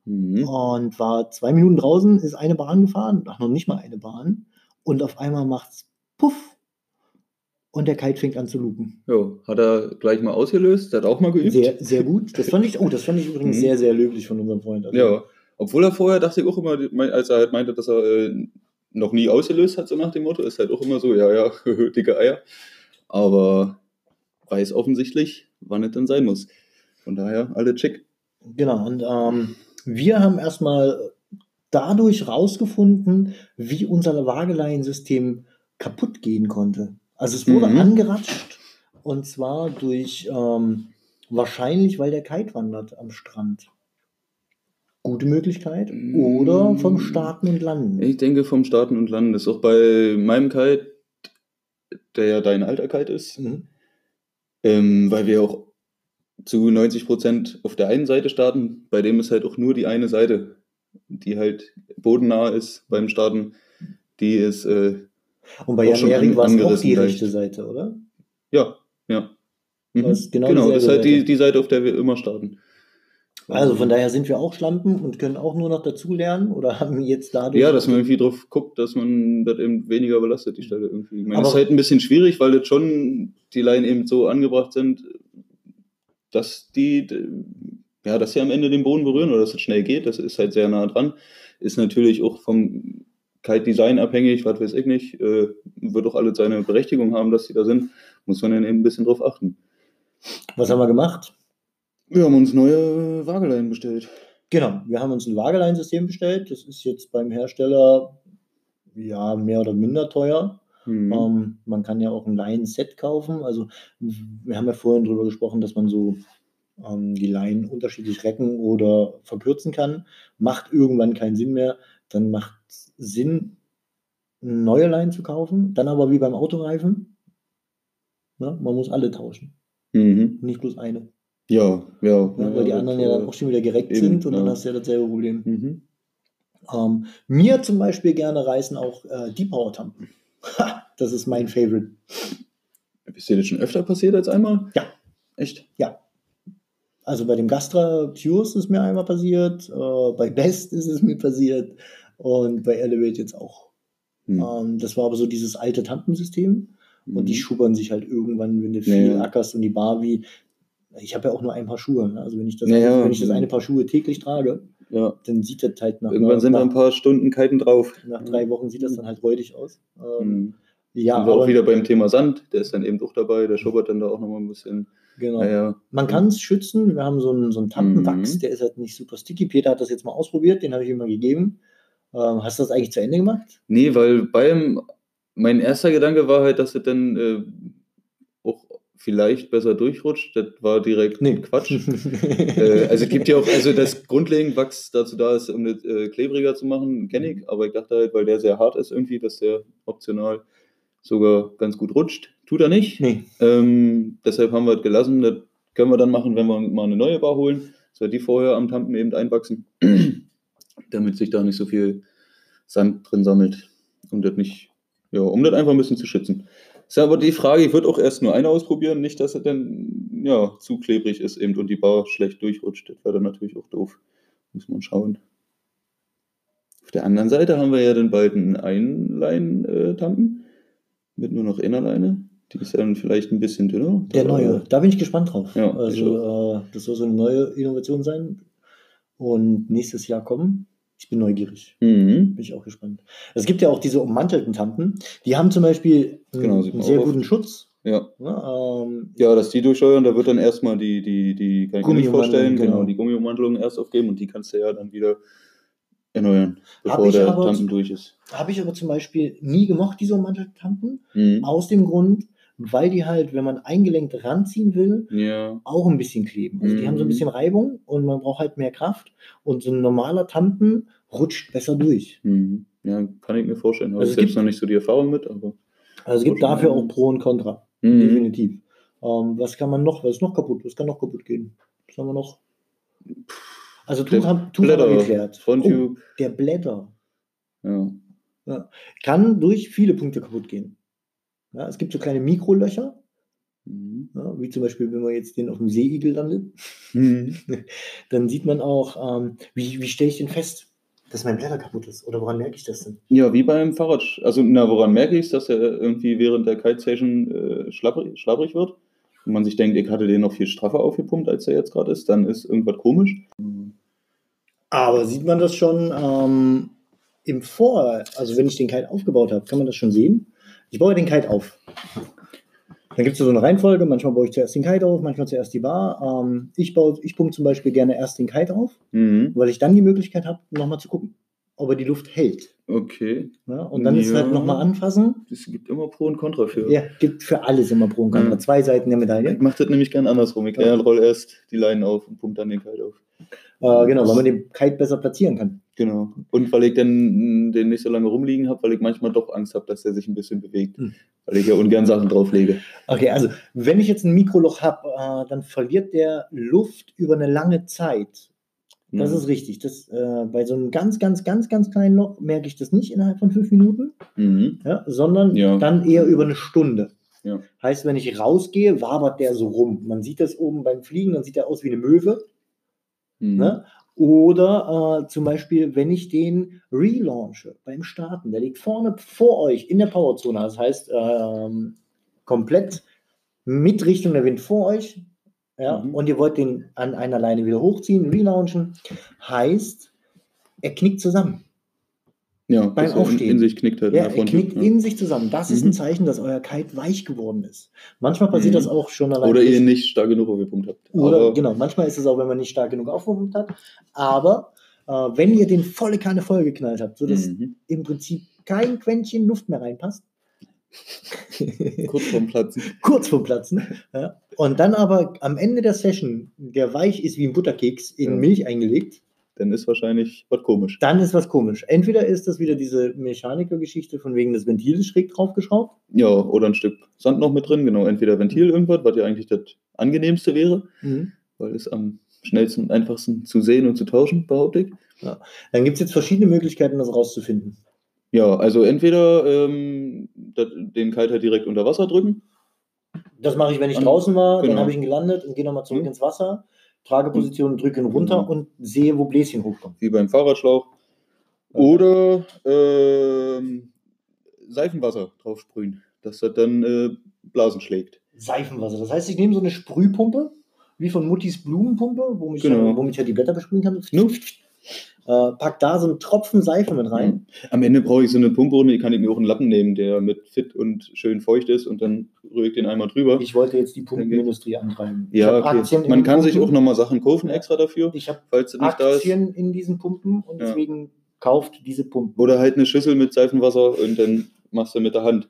Mhm. und war zwei Minuten draußen, ist eine Bahn gefahren, ach noch nicht mal eine Bahn und auf einmal macht's Puff und der Kite fängt an zu lupen. Jo, hat er gleich mal ausgelöst, der hat auch mal geübt. Sehr, sehr gut. Das fand ich, oh, das fand ich übrigens Mhm. sehr, sehr löblich von unserem Freund. Also, Ja, obwohl er vorher dachte ich auch immer, als er halt meinte, dass er äh, noch nie ausgelöst hat, so nach dem Motto, ist halt auch immer so, ja, ja, dicke Eier. Aber weiß offensichtlich, wann es dann sein muss. Von daher, alle chick. Genau, und ähm, wir haben erstmal dadurch rausgefunden, wie unser Wageleiensystem kaputt gehen konnte. Also es wurde Mhm. angeratscht und zwar durch ähm, wahrscheinlich, weil der Kite wandert am Strand. Gute Möglichkeit. Oder vom Starten und Landen. Ich denke vom Starten und Landen. Das ist auch bei meinem Kite, der ja dein alter Kite ist, Mhm. Ähm, weil wir auch zu 90% auf der einen Seite starten. Bei dem ist halt auch nur die eine Seite, die halt bodennah ist beim Starten. Die ist, äh, Und bei Jan Ehring war es auch die leicht. rechte Seite, oder? ja, ja. Mhm. Genau genau, das ist halt die, die Seite, auf der wir immer starten. Also von daher sind wir auch Schlampen und können auch nur noch dazulernen oder haben jetzt dadurch. Ja, dass man irgendwie drauf guckt, dass man das eben weniger belastet, die Stelle irgendwie. Ich meine, Aber- das ist halt ein bisschen schwierig, weil jetzt schon die Leinen eben so angebracht sind, dass die, ja, dass sie am Ende den Boden berühren oder dass es schnell geht. Das ist halt sehr nah dran. Ist natürlich auch vom Kite-Design abhängig, was weiß ich nicht. Äh, wird auch alles seine Berechtigung haben, dass die da sind. Muss man dann eben ein bisschen drauf achten. Was haben wir gemacht? Wir haben uns neue Wageleien bestellt. Genau, wir haben uns ein Wageleinsystem bestellt. Das ist jetzt beim Hersteller ja mehr oder minder teuer. Mhm. Ähm, man kann ja auch ein Leinen-Set kaufen. Also wir haben ja vorhin darüber gesprochen, dass man so ähm, die Leinen unterschiedlich recken oder verkürzen kann. Macht irgendwann keinen Sinn mehr. Dann macht es Sinn, neue Leinen zu kaufen. Dann aber wie beim Autoreifen. Ne? Man muss alle tauschen, Mhm. nicht bloß eine. Ja, ja. Ne? Weil die das, anderen ja dann auch schon wieder gereckt eben, sind und dann ja. hast du ja dasselbe Problem. Mhm. Ähm, mir zum Beispiel gerne reißen auch äh, die Power-Tampen. Das ist mein Favorite. Ist dir das schon öfter passiert als einmal? Ja. Echt? Also bei dem Gastra Cures ist mir einmal passiert, äh, bei Best ist es mir passiert und bei Elevate jetzt auch. Hm. Ähm, das war aber so dieses alte Tampensystem und die Mhm. schubbern sich halt irgendwann, wenn du viel Ja, ja. ackerst und die Barbie. Ich habe ja auch nur ein paar Schuhe. Ne? Also wenn ich, das, Ja, ja. wenn ich das eine Paar Schuhe täglich trage, Ja. dann sieht das halt nach, Irgendwann sind da ein nach, paar Stunden Kiten drauf. nach drei Wochen sieht das dann halt räudig aus. Ähm, Mhm. Ja, Sind wir auch wieder beim Thema Sand, der ist dann eben auch dabei, der schubbert dann da auch nochmal ein bisschen. genau. Naja. Man kann es schützen. Wir haben so einen, so einen Tampenwachs, Mhm. der ist halt nicht super sticky. Peter hat das jetzt mal ausprobiert, den habe ich ihm mal gegeben. Ähm, hast du das eigentlich zu Ende gemacht? Nee, weil beim, mein erster Gedanke war halt, dass es dann äh, vielleicht besser durchrutscht. Das war direkt Nee. Quatsch. äh, also es gibt ja auch, also das grundlegend Wachs dazu da ist, um das äh, klebriger zu machen, kenne ich, aber ich dachte halt, weil der sehr hart ist irgendwie, dass der optional sogar ganz gut rutscht. Tut er nicht. nee. Ähm, deshalb haben wir es gelassen. Das können wir dann machen, wenn wir mal eine neue Bar holen. Soll die vorher am Tampen eben einwachsen, damit sich da nicht so viel Sand drin sammelt. Um das nicht, ja, um das einfach ein bisschen zu schützen. Ist aber die Frage, ich würde auch erst nur eine ausprobieren, nicht, dass es dann ja, zu klebrig ist eben und die Bar schlecht durchrutscht. Das wäre dann natürlich auch doof. Muss man schauen. Auf der anderen Seite haben wir ja dann bald einen Einlein-Tampen mit nur noch Innerleine. Die ist dann vielleicht ein bisschen dünner. Der neue. Da bin ich gespannt drauf. Ja, also, äh, das soll so eine neue Innovation sein. Und nächstes Jahr kommen. Ich bin neugierig. Mhm. Bin ich auch gespannt. Es gibt ja auch diese ummantelten Tampen. Die haben zum Beispiel einen, Genau, einen sehr guten oft. Schutz. Ja. Ne? Ähm, ja, dass die durchsteuern, da wird dann erstmal die, die, die kann ich mir nicht vorstellen, genau. genau. die Gummiummantelung erst aufgeben und die kannst du ja dann wieder erneuern, bevor der aber- Tampen durch ist. Habe ich aber zum Beispiel nie gemocht, diese ummantelten Tampen. Mhm. Aus dem Grund, weil die halt, wenn man eingelenkt ranziehen will, Ja. auch ein bisschen kleben. Also die Mhm. haben so ein bisschen Reibung und man braucht halt mehr Kraft. Und so ein normaler Tampen rutscht besser durch. Mhm. Ja, kann ich mir vorstellen. Habe Also ich es selbst gibt- noch nicht so die Erfahrung mit, aber. Also es gibt dafür auch Pro und Contra. Mhm. Definitiv. Ähm, was kann man noch? Was ist noch kaputt? Was kann noch kaputt gehen? Was haben wir noch? Also Der Tuch haben, Tuch haben geklärt. Oh, der Blätter Ja. kann durch viele Punkte kaputt gehen. Ja, es gibt so kleine Mikrolöcher, Mhm. ja, wie zum Beispiel, wenn man jetzt den auf dem Seeigel landet, Mhm. dann sieht man auch, ähm, wie, wie stelle ich den fest, dass mein Blätter kaputt ist? Oder woran merke ich das denn? Ja, wie beim Fahrrad. Also, na, woran merke ich es, dass er irgendwie während der Kite-Station äh, schlapprig, schlapprig wird? Und man sich denkt, ich hatte den noch viel straffer aufgepumpt, als er jetzt gerade ist, dann ist irgendwas komisch. Aber sieht man das schon ähm, im Vor, also wenn ich den Kite aufgebaut habe, kann man das schon sehen? Ich baue den Kite auf. Dann gibt es so eine Reihenfolge, manchmal baue ich zuerst den Kite auf, manchmal zuerst die Bar. Ähm, ich, baue, ich pumpe zum Beispiel gerne erst den Kite auf, Mhm. weil ich dann die Möglichkeit habe, nochmal zu gucken, ob er die Luft hält. Okay. Ja, und dann ist es Ja. halt nochmal anfassen. Es gibt immer Pro und Contra für. Ja, gibt für alles immer Pro und Contra. Ja. Zwei Seiten der Medaille. Ich mache das nämlich gern andersrum. Ich ja. roll erst die Leinen auf und pumpe dann den Kite auf. Äh, genau, weil man den Kite besser platzieren kann. Genau. Und weil ich dann den nicht so lange rumliegen habe, weil ich manchmal doch Angst habe, dass der sich ein bisschen bewegt. Hm. Weil ich ja ungern Sachen drauflege. Okay, also wenn ich jetzt ein Mikroloch habe, äh, dann verliert der Luft über eine lange Zeit. Das Mhm. ist richtig. Das, äh, bei so einem ganz, ganz, ganz, ganz kleinen Loch merke ich das nicht innerhalb von fünf Minuten, Mhm. ja, sondern Ja. dann eher über eine Stunde. Ja. Heißt, wenn ich rausgehe, wabert der so rum. Man sieht das oben beim Fliegen, dann sieht er aus wie eine Möwe. Mhm. Ne? Oder äh, zum Beispiel, wenn ich den relaunche beim Starten, der liegt vorne vor euch in der Powerzone, das heißt ähm, komplett mit Richtung der Wind vor euch, ja, Mhm. und ihr wollt den an einer Leine wieder hochziehen, relaunchen, heißt, er knickt zusammen. Ja, beim Aufstehen. in sich knickt halt. Ja, er knickt ja. in sich zusammen. Das ist Mhm. ein Zeichen, dass euer Kite weich geworden ist. Manchmal passiert Mhm. das auch schon allein. Oder ihr nicht stark genug aufgepumpt habt. Oder Aber- genau, manchmal ist es auch, wenn man nicht stark genug aufgepumpt hat. Aber äh, wenn ihr den volle Kanne vollgeknallt habt, sodass Mhm. im Prinzip kein Quäntchen Luft mehr reinpasst, Kurz vorm Platzen. kurz vorm Platzen, ja, und dann aber am Ende der Session, der weich ist wie ein Butterkeks in Ja. Milch eingelegt, Dann ist wahrscheinlich was komisch. dann ist was komisch. Entweder ist das wieder diese Mechaniker-Geschichte von wegen des Ventils schräg draufgeschraubt. Ja, oder ein Stück Sand noch mit drin, genau. Entweder Ventil irgendwas, was ja eigentlich das angenehmste wäre, weil es am schnellsten und einfachsten zu sehen und zu tauschen, behaupte ich. Dann gibt es jetzt verschiedene Möglichkeiten, das rauszufinden. Ja, also entweder ähm, den halt direkt unter Wasser drücken. Das mache ich, wenn ich draußen war, dann genau. habe ich ihn gelandet und gehe nochmal zurück Mhm. ins Wasser, Trageposition, drücke ihn runter Mhm. und sehe, wo Bläschen hochkommen. wie beim Fahrradschlauch. Oder ähm, Seifenwasser draufsprühen, dass das dann äh, Blasen schlägt. Seifenwasser. Das heißt, ich nehme so eine Sprühpumpe, wie von Muttis Blumenpumpe, womit, Genau. ich, womit ich ja die Blätter besprühen kann. Ne? Äh, pack da so einen Tropfen Seife mit rein. Am Ende brauche ich so eine Pumpe und die kann ich mir auch einen Lappen nehmen, der mit fit und schön feucht ist und dann rühre ich den einmal drüber. Ich wollte jetzt die Pumpenindustrie antreiben. Ja, okay. Man kann sich auch Pumpen. nochmal Sachen kaufen extra dafür, Ich habe falls es nicht da ist. Aktien in diesen Pumpen und Ja. deswegen kauft diese Pumpen. Oder halt eine Schüssel mit Seifenwasser und dann machst du mit der Hand.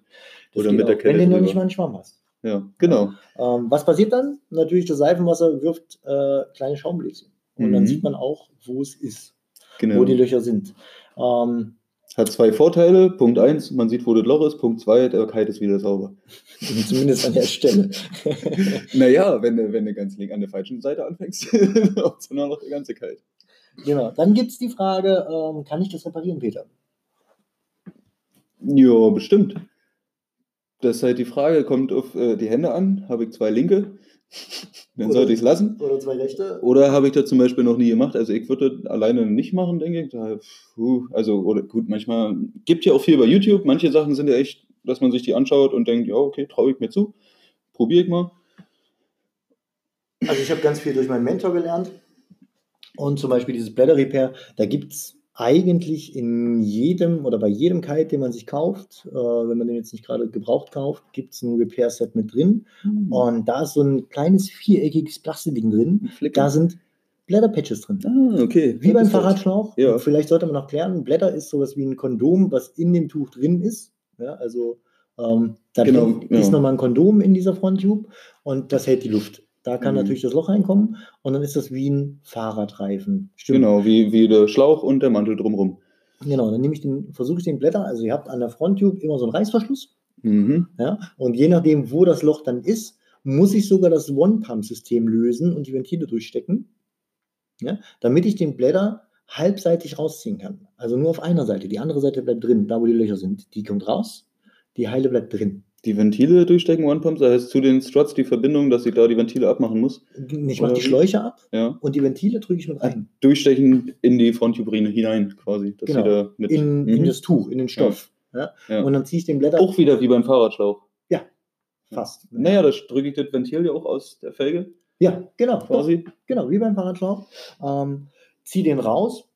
Das Oder mit der Kette Wenn du nicht mal einen Schwamm hast. Ja, genau. Ähm, was passiert dann? Natürlich, das Seifenwasser wirft äh, kleine Schaumbläschen. Und dann Mhm. sieht man auch, wo es ist, genau. wo die Löcher sind. Ähm, Hat zwei Vorteile. Punkt eins, man sieht, wo das Loch ist. Punkt zwei, der Kite ist wieder sauber. zumindest an der Stelle. Naja, wenn du, wenn du ganz links an der falschen Seite anfängst, ist nur noch der ganze Kite. genau. Dann gibt es die Frage, ähm, kann ich das reparieren, Peter? Ja, bestimmt. Das ist halt die Frage, kommt auf äh, die Hände an. Habe ich zwei linke, dann Oder- sollte ich es lassen. Oder zwei Rechte? Oder habe ich das zum Beispiel noch nie gemacht? Also ich würde das alleine nicht machen, denke ich. Da, puh, also, oder gut, manchmal gibt ja auch viel bei YouTube. Manche Sachen sind ja echt, dass man sich die anschaut und denkt, ja, okay, traue ich mir zu. Probiere ich mal. Also ich habe ganz viel durch meinen Mentor gelernt. Und zum Beispiel dieses Blätter Repair, da gibt es eigentlich in jedem oder bei jedem Kite, den man sich kauft, äh, wenn man den jetzt nicht gerade gebraucht kauft, gibt es ein Repair-Set mit drin. Und da ist so ein kleines viereckiges Plastikding drin. Da sind Blätterpatches drin. ah, okay. Wie beim ist Fahrradschlauch. Ja. Vielleicht sollte man noch klären, ein Blätter ist sowas wie ein Kondom, was in dem Tuch drin ist. Ja, also ähm, da Genau, drin ja. ist nochmal ein Kondom in dieser Fronttube und das hält die Luft. Da kann Mhm. natürlich das Loch reinkommen und dann ist das wie ein Fahrradreifen. Stimmt. Genau, wie, wie der Schlauch und der Mantel drumrum. Genau, dann nehme ich den, versuche ich den Blätter, also ihr habt an der Fronttube immer so einen Reißverschluss. Mhm. Ja? Und je nachdem, wo das Loch dann ist, muss ich sogar das One-Pump-System lösen und die Ventile durchstecken, ja? damit ich den Blätter halbseitig rausziehen kann. Also nur auf einer Seite. Die andere Seite bleibt drin, da wo die Löcher sind. Die kommt raus, die Heile bleibt drin. Die Ventile durchstecken, One Pump, das heißt zu den Struts die Verbindung, dass ich da die Ventile abmachen muss. Ich mache die? Schläuche ab Ja. und die Ventile drücke ich mit rein. Durchstechen in die Fronttubrine hinein, quasi. Dass Genau. da mit. In, in Mhm. das Tuch, in den Stoff. Ja. Ja. Und dann ziehe ich den Blätter Auch wieder wie beim Fahrradschlauch. fast. Naja, da drücke ich das Ventil ja auch aus der Felge, Ja, genau. Doch, quasi. genau, wie beim Fahrradschlauch. Ähm, ziehe den raus,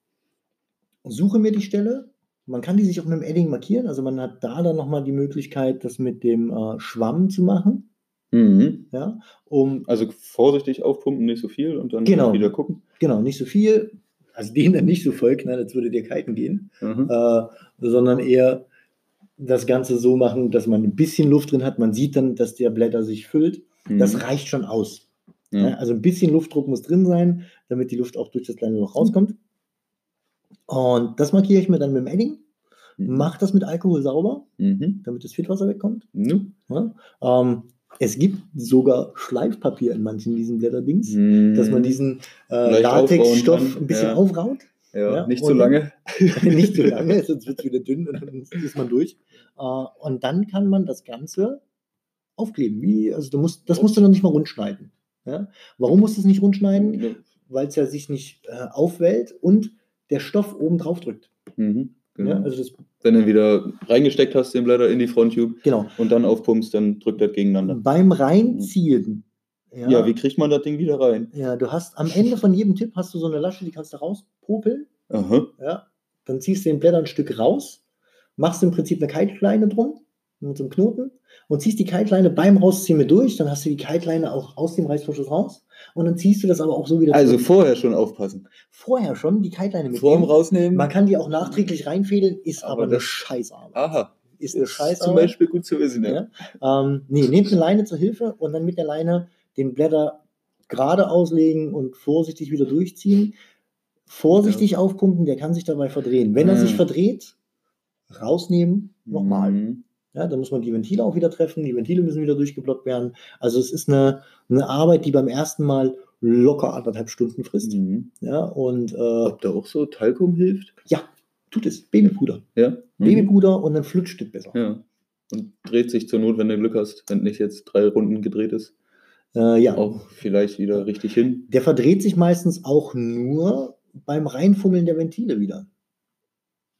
suche mir die Stelle. Man kann die sich auch mit dem Edding markieren. Also man hat da dann nochmal die Möglichkeit, das mit dem äh, Schwamm zu machen. Mhm. Ja, um Also vorsichtig aufpumpen, nicht so viel und dann Genau. wieder gucken. genau nicht so viel, also den dann nicht so voll knallen, als würde dir kiten gehen, Mhm. äh, sondern eher das Ganze so machen, dass man ein bisschen Luft drin hat. Man sieht dann, dass der Blätter sich füllt. Das Mhm. reicht schon aus. Ja, also ein bisschen Luftdruck muss drin sein, damit die Luft auch durch das kleine Loch rauskommt. Und das markiere ich mir dann mit dem Edding, Mhm. mache das mit Alkohol sauber, Mhm. damit das Filterwasser wegkommt. Nu. Ja. Ähm, es gibt sogar Schleifpapier in manchen diesen Blätterdings, Mhm. dass man diesen äh, Latexstoff ein bisschen ja. aufraut. Ja, ja, nicht zu lange. Nicht zu lange, sonst wird es wieder dünn und dann ist man durch. Äh, und dann kann man das Ganze aufkleben. Wie, also du musst, das musst du noch nicht mal rund schneiden. Ja? Warum musst du es nicht rund schneiden? Ja. weil es ja sich nicht äh, aufwellt und der Stoff oben drauf drückt. Mhm. Genau. Ja, also das, Wenn du wieder reingesteckt hast, den Blätter in die Fronttube genau. und dann aufpumpst, dann drückt das gegeneinander. Beim Reinziehen. Ja, Ja, wie kriegt man das Ding wieder rein? ja, du hast am Ende von jedem Tipp hast du so eine Lasche, die kannst du rauspopeln. Aha. Ja, dann ziehst du den Blätter ein Stück raus, machst im Prinzip eine Keitleine drum mit so einem Knoten und ziehst die Keitleine beim Rausziehen mit durch. Dann hast du die Keitleine auch aus dem Reißverschluss raus und dann ziehst du das aber auch so wieder Also zurück. vorher schon aufpassen. vorher schon die Keitleine mit. Vor dem Rausnehmen. Man kann die auch nachträglich reinfädeln, ist aber, Aber eine Scheißarbeit. Aha. Ist eine Scheißarbeit. zum Beispiel gut zu wissen. Ja. Ja. Ähm, nee, nehmt eine Leine zur Hilfe und dann mit der Leine den Blätter gerade auslegen und vorsichtig wieder durchziehen. Vorsichtig aufpumpen, der kann sich dabei verdrehen. Wenn er Mhm. sich verdreht, rausnehmen, nochmal. Mhm. Ja, dann muss man die Ventile auch wieder treffen, die Ventile müssen wieder durchgeblockt werden. Also es ist eine, eine Arbeit, die beim ersten Mal locker anderthalb Stunden frisst. Mhm. Ja, und äh, Ob da auch so Talkum hilft? ja, tut es. Babypuder. Ja. Mhm. Babypuder und dann flutscht es besser. Ja. Und dreht sich zur Not, wenn du Glück hast, wenn nicht jetzt drei Runden gedreht ist, Äh, ja. auch vielleicht wieder richtig hin. Der verdreht sich meistens auch nur beim Reinfummeln der Ventile wieder.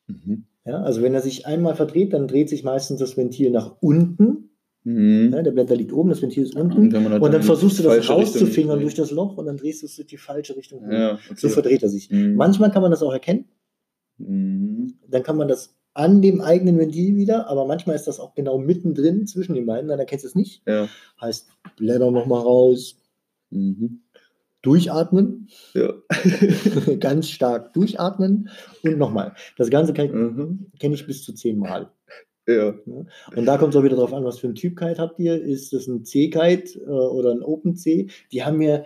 Mhm. Ja, also wenn er sich einmal verdreht, dann dreht sich meistens das Ventil nach unten. Mhm. Ja, der Blätter liegt oben, das Ventil ist Und unten. halt Und dann in die versuchst du das rauszufingern durch das Loch und dann drehst du es die falsche Richtung. okay. So verdreht er sich. Mhm. Manchmal kann man das auch erkennen. Mhm. Dann kann man das an dem eigenen Ventil wieder, aber manchmal ist das auch genau mittendrin zwischen den beiden, dann erkennst du es nicht. Heißt, Blätter nochmal raus, Mhm. Durchatmen, Ja. ganz stark durchatmen und nochmal. Das Ganze Mhm. kenne ich bis zu zehnmal. Ja. Und da kommt es auch wieder darauf an, was für ein Typ Kite habt ihr. Ist das ein C-Kite äh, oder ein Open C? Die haben ja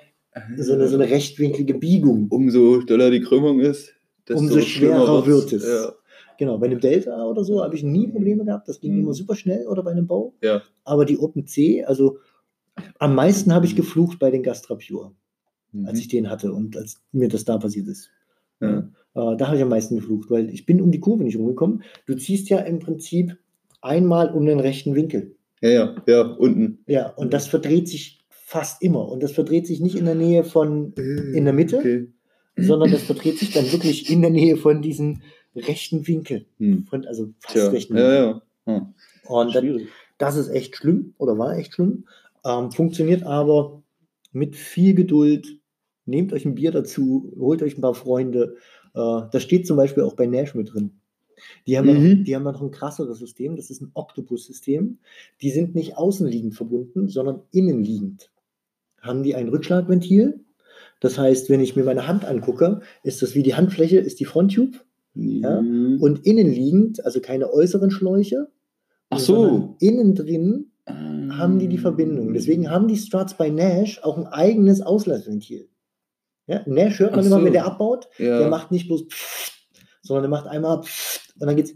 so eine, so eine rechtwinklige Biegung. Umso doller die Krümmung ist, Umso schwerer wird es. Ja. Genau, bei einem Delta oder so habe ich nie Probleme gehabt. Das ging Mhm. immer super schnell oder bei einem Bau. Ja. Aber die Open C, also am meisten habe ich geflucht bei den Gastra Pure, Mhm. als ich den hatte und als mir das da passiert ist. ja. Äh, da habe ich am meisten geflucht, weil ich bin um die Kurve nicht rumgekommen. Du ziehst ja im Prinzip einmal um den rechten Winkel. ja, ja, ja, unten. Ja, und das verdreht sich fast immer. Und das verdreht sich nicht in der Nähe von, in der Mitte, Okay. sondern das verdreht sich dann wirklich in der Nähe von diesem rechten Winkel. Hm. Von, also fast Tja, rechten ja, Winkel. ja. Hm. Und das, das ist echt schlimm oder war echt schlimm. Ähm, funktioniert aber mit viel Geduld. Nehmt euch ein Bier dazu, holt euch ein paar Freunde. Äh, das steht zum Beispiel auch bei Nash mit drin. Die haben, ja Mhm. noch, die haben ja noch ein krasseres System, das ist ein Octopus-System. Die sind nicht außenliegend verbunden, sondern innenliegend. Haben die ein Rückschlagventil. Das heißt, wenn ich mir meine Hand angucke, ist das wie die Handfläche, ist die Fronttube. Ja, Mhm. Und innenliegend, also keine äußeren Schläuche. Ach so. Innen drin haben die die Verbindung. Deswegen haben die Struts bei Nash auch ein eigenes Auslassventil. Ja, Nash hört man Ach immer, so. wenn der abbaut. ja. Der macht nicht bloß, sondern der macht einmal und dann geht's.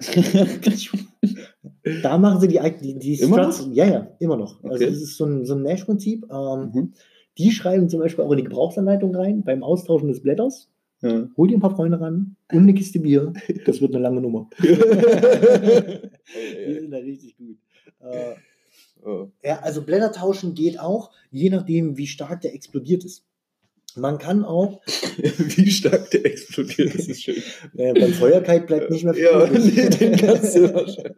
da machen sie die, die, die Immer Struts. Ja, ja, immer noch. Also Okay. das ist so ein, so ein Nash-Prinzip. Ähm, Mhm. Die schreiben zum Beispiel auch in die Gebrauchsanleitung rein, beim Austauschen des Blätters. Ja. Hol dir ein paar Freunde ran und eine Kiste Bier. Das wird eine lange Nummer. die sind da richtig gut. Äh, Oh. ja, also Blätter tauschen geht auch, je nachdem, wie stark der explodiert ist. Man kann auch, Wie stark der explodiert, das ist schön. äh, beim Feuerkite bleibt nicht mehr viel. Ja, nee, den kannst du wahrscheinlich.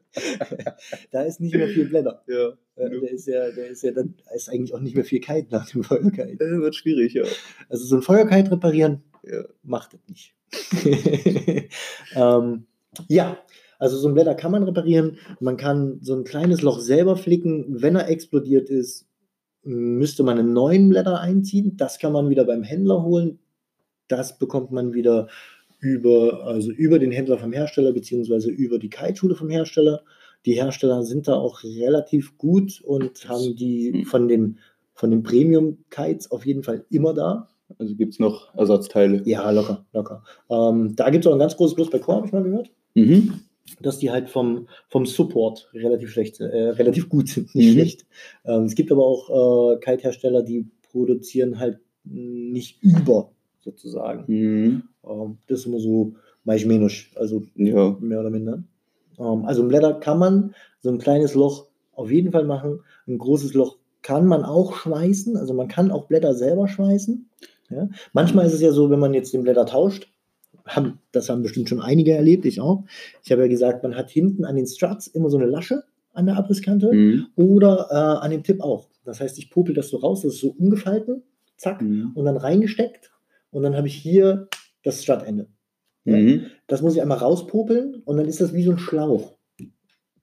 da ist nicht mehr viel Blätter. Ja, Äh, Der ist ja, der ist ja dann, da ist eigentlich auch nicht mehr viel Kite nach dem Feuerkite. äh, wird schwierig, ja. Also so ein Feuerkite reparieren, Ja. macht das nicht. ähm, ja, also so ein Blätter kann man reparieren. Man kann so ein kleines Loch selber flicken. Wenn er explodiert ist, müsste man einen neuen Blätter einziehen. Das kann man wieder beim Händler holen. Das bekommt man wieder über, also über den Händler vom Hersteller beziehungsweise über die Kite-Schule vom Hersteller. Die Hersteller sind da auch relativ gut und haben die von dem, von den Premium-Kites auf jeden Fall immer da. Also gibt es noch Ersatzteile. Ja, locker, locker. Ähm, da gibt es auch ein ganz großes Plus bei Core, habe ich mal gehört, Mhm. Dass die halt vom, vom Support relativ schlecht, äh, relativ gut sind, nicht Mhm. schlecht. Ähm, es gibt aber auch äh, Kite-Hersteller, die produzieren halt nicht über, sozusagen. Mhm. Ähm, das ist immer so mais menos, also Ja. mehr oder minder. Ähm, also ein Blätter kann man so ein kleines Loch auf jeden Fall machen. Ein großes Loch kann man auch schweißen. Also man kann auch Blätter selber schweißen. Ja. Manchmal ist es ja so, wenn man jetzt den Blätter tauscht, haben, das haben bestimmt schon einige erlebt, ich auch. Ich habe ja gesagt, man hat hinten an den Struts immer so eine Lasche an der Abrisskante Mhm. oder äh, an dem Tipp auch. Das heißt, ich popel das so raus, das ist so umgefalten, zack, Mhm. und dann reingesteckt und dann habe ich hier das Strutende. Ja. Mhm. Das muss ich einmal rauspopeln und dann ist das wie so ein Schlauch.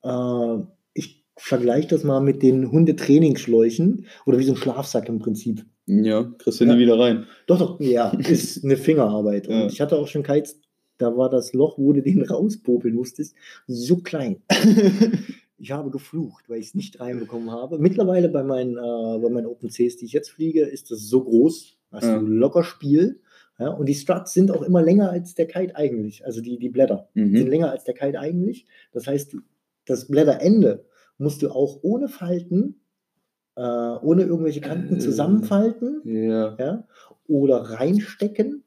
Äh, ich vergleiche das mal mit den Hundetrainingsschläuchen oder wie so ein Schlafsack im Prinzip. Ja, kriegst du Ja. nie wieder rein. Doch, doch, ja, ist eine Fingerarbeit. Ja. Und ich hatte auch schon Kites, da war das Loch, wo du den rauspopeln musstest, so klein. Ich habe geflucht, weil ich es nicht reinbekommen habe. Mittlerweile bei meinen, äh, bei meinen Open Cs, die ich jetzt fliege, ist das so groß, hast Ja. du locker Spiel. Ja, und die Struts sind auch immer länger als der Kite eigentlich, also die, die Blätter sind Mhm. länger als der Kite eigentlich. Das heißt, das Blätterende musst du auch ohne Falten, äh, ohne irgendwelche Kanten Äh. zusammenfalten Ja. ja, oder reinstecken,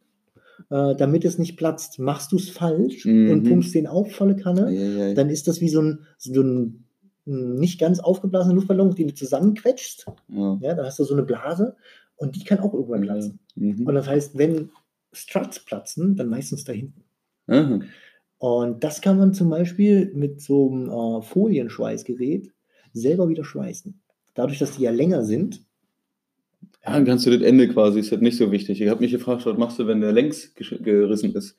äh, damit es nicht platzt. Machst du es falsch Mhm. und pumpst den auf volle Kanne, Eieiei. dann ist das wie so ein, so ein nicht ganz aufgeblasener Luftballon, den du zusammenquetscht. Ja. Ja, dann hast du so eine Blase und die kann auch irgendwann platzen. Mhm. Und das heißt, wenn Struts platzen, dann meistens da hinten. Aha. Und das kann man zum Beispiel mit so einem äh, Folienschweißgerät selber wieder schweißen. Dadurch, dass die ja länger sind. Ja, dann kannst du das Ende quasi, ist das nicht so wichtig. Ich habe mich gefragt, was machst du, wenn der längs gerissen ist?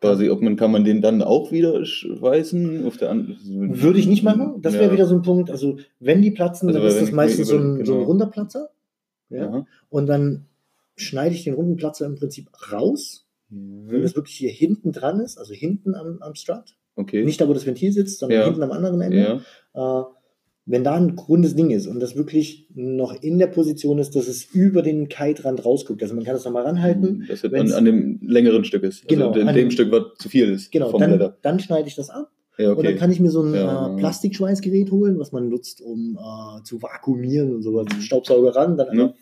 Quasi, ob man, kann man den dann auch wieder schweißen? Auf der an- Würde ich nicht machen. Das wäre Ja. wieder so ein Punkt. Also, wenn die platzen, Also, dann ist wenn das meistens so ein, über- so ein genau. runder Platzer. Ja? Aha. Und dann schneide ich den runden Platzer im Prinzip raus, wenn Mhm. das wirklich hier hinten dran ist, also hinten am, am Strut. Okay. Nicht da, wo das Ventil sitzt, sondern Ja. hinten am anderen Ende. ja. Äh, wenn da ein rundes Ding ist und das wirklich noch in der Position ist, dass es über den Kite-Rand rausguckt, also man kann das nochmal ranhalten, Dass es an, wenn's- an dem längeren Stück ist. Genau, Also in an dem dem- Stück, was zu viel ist genau, vom dann, Blätter. dann schneide ich das ab Ja, und dann okay. kann ich mir so ein Ja. äh, Plastikschweißgerät holen, was man nutzt, um äh, zu vakuumieren und sowas. Mhm. Staubsauger ran, dann Ja.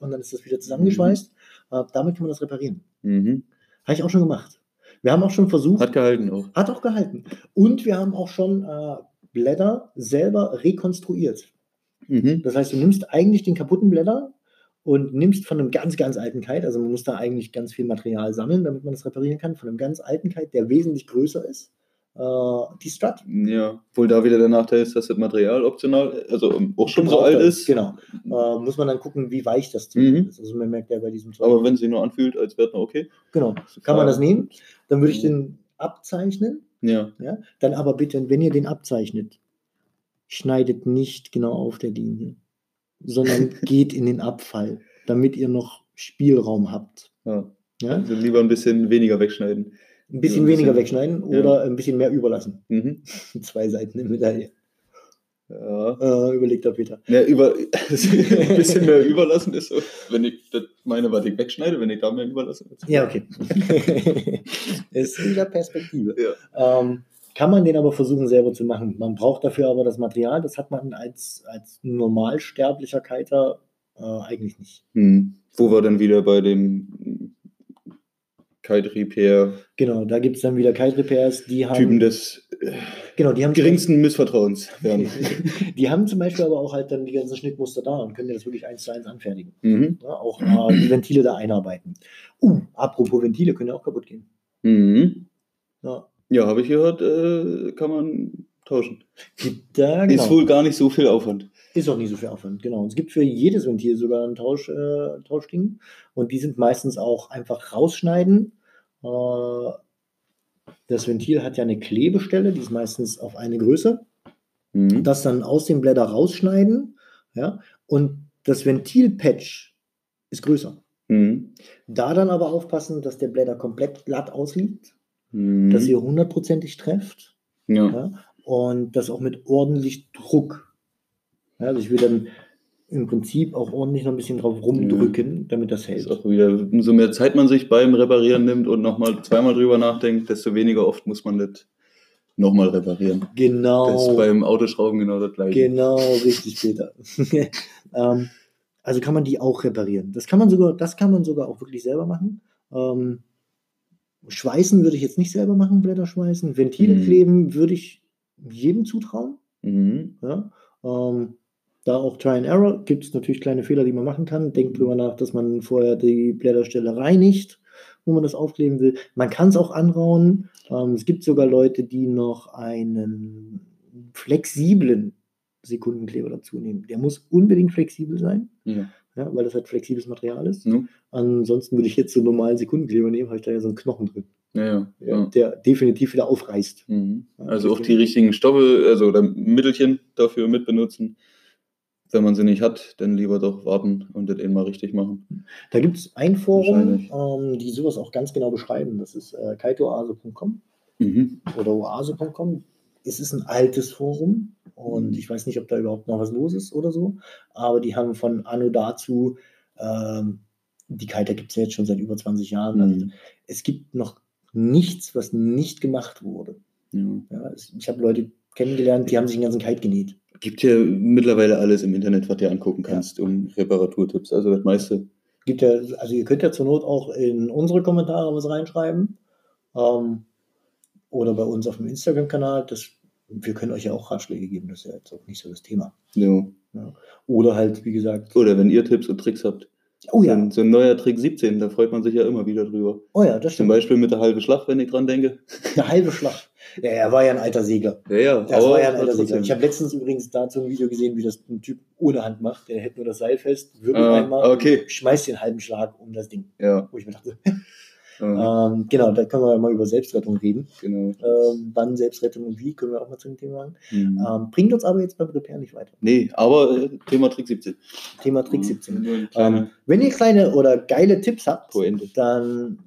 und dann ist das wieder zusammengeschweißt. Äh, damit kann man das reparieren. Mhm. Habe ich auch schon gemacht. Wir haben auch schon versucht, Hat gehalten auch. Hat auch gehalten. Und wir haben auch schon äh, Blätter selber rekonstruiert. Mhm. Das heißt, du nimmst eigentlich den kaputten Blätter und nimmst von einem ganz, ganz alten Kite, also man muss da eigentlich ganz viel Material sammeln, damit man das reparieren kann, von einem ganz alten Kite, der wesentlich größer ist, äh, die Strut. Ja, obwohl da wieder der Nachteil ist, dass das Material optional, also ähm, auch schon so alt ist. Genau. Äh, muss man dann gucken, wie weich das Zeug Mhm. ist. Also man merkt ja bei diesem Zeug. Aber wenn es sich nur anfühlt, als wäre es okay. genau. Kann man das nehmen? Dann würde ich den abzeichnen. Ja. Ja? Dann aber bitte, wenn ihr den abzeichnet, schneidet nicht genau auf der Linie, sondern geht in den Abfall, damit ihr noch Spielraum habt. ja. Ja? Also lieber ein bisschen weniger wegschneiden. Ein bisschen ein weniger bisschen- wegschneiden ja. oder ein bisschen mehr überlassen. Mhm. Zwei Seiten der Medaille. Ja. Äh, überlegt der Peter. Ja, über, ein bisschen mehr überlassen ist so, wenn ich das meine, was ich wegschneide, wenn ich da mehr überlasse. Ja, okay. ist wieder Perspektive. Ja. Ähm, kann man den aber versuchen selber zu machen. Man braucht dafür aber das Material, das hat man als, als normalsterblicher Kiter äh, eigentlich nicht. Hm. Wo wir dann wieder bei dem Kite Repair Genau, da gibt es dann wieder Kite Repairs, die haben. Typen des genau, die haben geringsten Missvertrauens werden. die haben zum Beispiel aber auch halt dann die ganzen Schnittmuster da und können dir das wirklich eins zu eins anfertigen. Mhm. Ja, auch äh, die Ventile da einarbeiten. Uh, apropos Ventile, können ja auch kaputt gehen. Mhm. Ja, Ja, habe ich gehört, äh, kann man tauschen. gibt da, genau. Ist wohl gar nicht so viel Aufwand. Ist auch nicht so viel Aufwand, genau. Und es gibt für jedes Ventil sogar ein Tausch, äh, Tauschding. Und die sind meistens auch einfach rausschneiden. Äh, das Ventil hat ja eine Klebestelle, die ist meistens auf eine Größe. Mhm. Das dann aus dem Blätter rausschneiden. Ja, und das Ventilpatch ist größer. Mhm. Da dann aber aufpassen, dass der Blätter komplett glatt ausliegt, Mhm. dass ihr hundertprozentig trefft. ja. Ja, und das auch mit ordentlich Druck. Ja, also ich will dann im Prinzip auch ordentlich noch ein bisschen drauf rumdrücken, damit das Ist hält. auch wieder, umso mehr Zeit man sich beim Reparieren nimmt und nochmal zweimal drüber nachdenkt, desto weniger oft muss man das nochmal reparieren. Das ist Genau, beim Autoschrauben genau das gleiche. genau, richtig, Peter. ähm, also kann man die auch reparieren. Das kann man sogar, das kann man sogar auch wirklich selber machen. Ähm, schweißen würde ich jetzt nicht selber machen, Blätter schweißen. Ventile Mhm. kleben würde ich jedem zutrauen. Mhm. Ja, ähm, da auch Try and Error gibt es natürlich kleine Fehler, die man machen kann. Denkt drüber nach, dass man vorher die Blätterstelle reinigt, wo man das aufkleben will. Man kann es auch anrauen. Ähm, es gibt sogar Leute, die noch einen flexiblen Sekundenkleber dazu nehmen. Der muss unbedingt flexibel sein, Ja. ja, weil das halt flexibles Material ist. Ja. Ansonsten würde ich jetzt so einen normalen Sekundenkleber nehmen, habe ich da ja so einen Knochen drin, Ja, ja. der definitiv wieder aufreißt. Mhm. Also auch die richtigen Stoffe, also oder Mittelchen dafür mit benutzen. Wenn man sie nicht hat, dann lieber doch warten und das eben mal richtig machen. Da gibt es ein Forum, ähm, die sowas auch ganz genau beschreiben. Das ist äh, kiteoase.com Mhm. oder oase.com. Es ist ein altes Forum und Mhm. ich weiß nicht, ob da überhaupt noch was los ist oder so. Aber die haben von Anno dazu, ähm, die Kiter gibt es ja jetzt schon seit über 20 Jahren. Also Mhm. es gibt noch nichts, was nicht gemacht wurde. Ja. Ich habe Leute kennengelernt, die haben sich den ganzen Kite genäht. Gibt ja mittlerweile alles im Internet, was du angucken kannst, um Reparaturtipps. Also das meiste. Gibt ja, also ihr könnt ja zur Not auch in unsere Kommentare was reinschreiben. Ähm, oder bei uns auf dem Instagram-Kanal. Das, wir können euch ja auch Ratschläge geben, das ist ja jetzt auch nicht so das Thema. Ja. Oder halt, wie gesagt, Oder wenn ihr Tipps und Tricks habt. oh So ja, ein, so ein neuer Trick 17, da freut man sich ja immer wieder drüber. oh ja, das Zum stimmt. Beispiel mit der halben Schlag, wenn ich dran denke. Der halbe Schlag. Ja, er war ja ein alter Segler. Ja, ja. Das war ja ein alter. Segler. Ich habe letztens übrigens dazu ein Video gesehen, wie das ein Typ ohne Hand macht. Der hält nur das Seil fest, wirbelt Ah, einmal, okay. schmeißt den halben Schlag um das Ding. Ja, Wo ich mir dachte, äh, ähm, genau, da können wir ja mal über Selbstrettung reden. genau. Ähm, wann Selbstrettung und wie, können wir auch mal zu dem Thema sagen. Mhm. Ähm, bringt uns aber jetzt beim Repair nicht weiter. Nee, aber äh, Thema Trick 17. Thema Trick 17. Nur eine kleine Ähm, wenn ihr kleine oder geile Tipps habt, Pointe. dann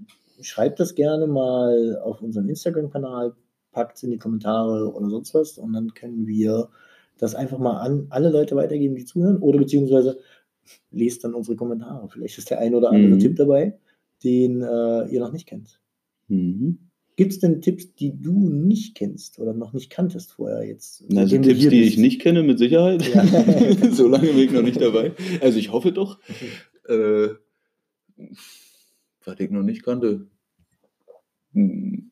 schreibt das gerne mal auf unserem Instagram-Kanal, packt es in die Kommentare oder sonst was und dann können wir das einfach mal an alle Leute weitergeben, die zuhören oder beziehungsweise lest dann unsere Kommentare. Vielleicht ist der ein oder andere Mhm. Tipp dabei, den äh, ihr noch nicht kennt. Mhm. Gibt es denn Tipps, die du nicht kennst oder noch nicht kanntest vorher jetzt? Also Tipps, die ich nicht kenne, mit Sicherheit. Ja. so lange bin ich noch nicht dabei. Also ich hoffe doch. Äh, was ich noch nicht kannte. Hm.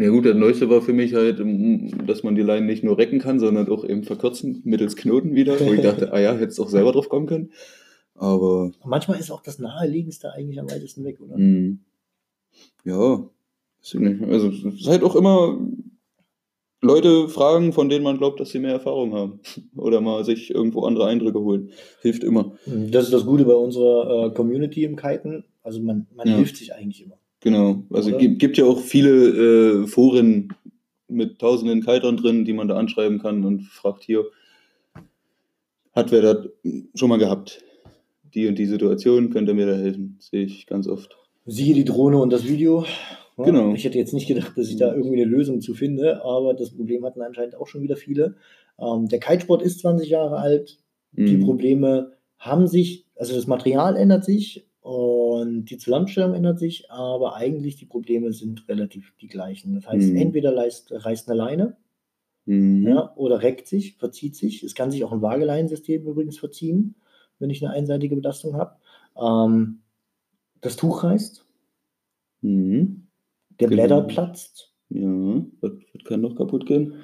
Ja gut, das Neueste war für mich halt, mm, dass man die Leinen nicht nur recken kann, sondern auch eben verkürzen mittels Knoten wieder. Wo ich dachte, ah ja, hättest auch selber drauf kommen können. Aber Manchmal ist auch das Naheliegendste eigentlich am weitesten weg, oder? hm, ja. Also es ist halt auch immer Leute fragen, von denen man glaubt, dass sie mehr Erfahrung haben. Oder mal sich irgendwo andere Eindrücke holen. Hilft immer. Das ist das Gute bei unserer äh, Community im Kiten. Also man, man Ja. hilft sich eigentlich immer. Genau. Also gibt, gibt ja auch viele äh, Foren mit tausenden Kitern drin, die man da anschreiben kann und fragt hier, hat wer das schon mal gehabt? Die und die Situation, könnt ihr mir da helfen? Sehe ich ganz oft. Siehe die Drohne und das Video. Ja, Genau. Ich hätte jetzt nicht gedacht, dass ich da irgendwie eine Lösung zu finde, aber das Problem hatten anscheinend auch schon wieder viele. Ähm, der Kitesport ist 20 Jahre alt. Die Mhm. Probleme haben sich, also das Material ändert sich und und die Zusammenstellung ändert sich, aber eigentlich die Probleme sind relativ die gleichen. Das heißt, Mhm. entweder reißt, reißt eine Leine Mhm. ja, oder reckt sich, verzieht sich. Es kann sich auch ein Waageleinensystem übrigens verziehen, wenn ich eine einseitige Belastung habe. Ähm, das Tuch reißt, Mhm. der Genau. Blätter platzt, Ja, was, was kann noch kaputt gehen?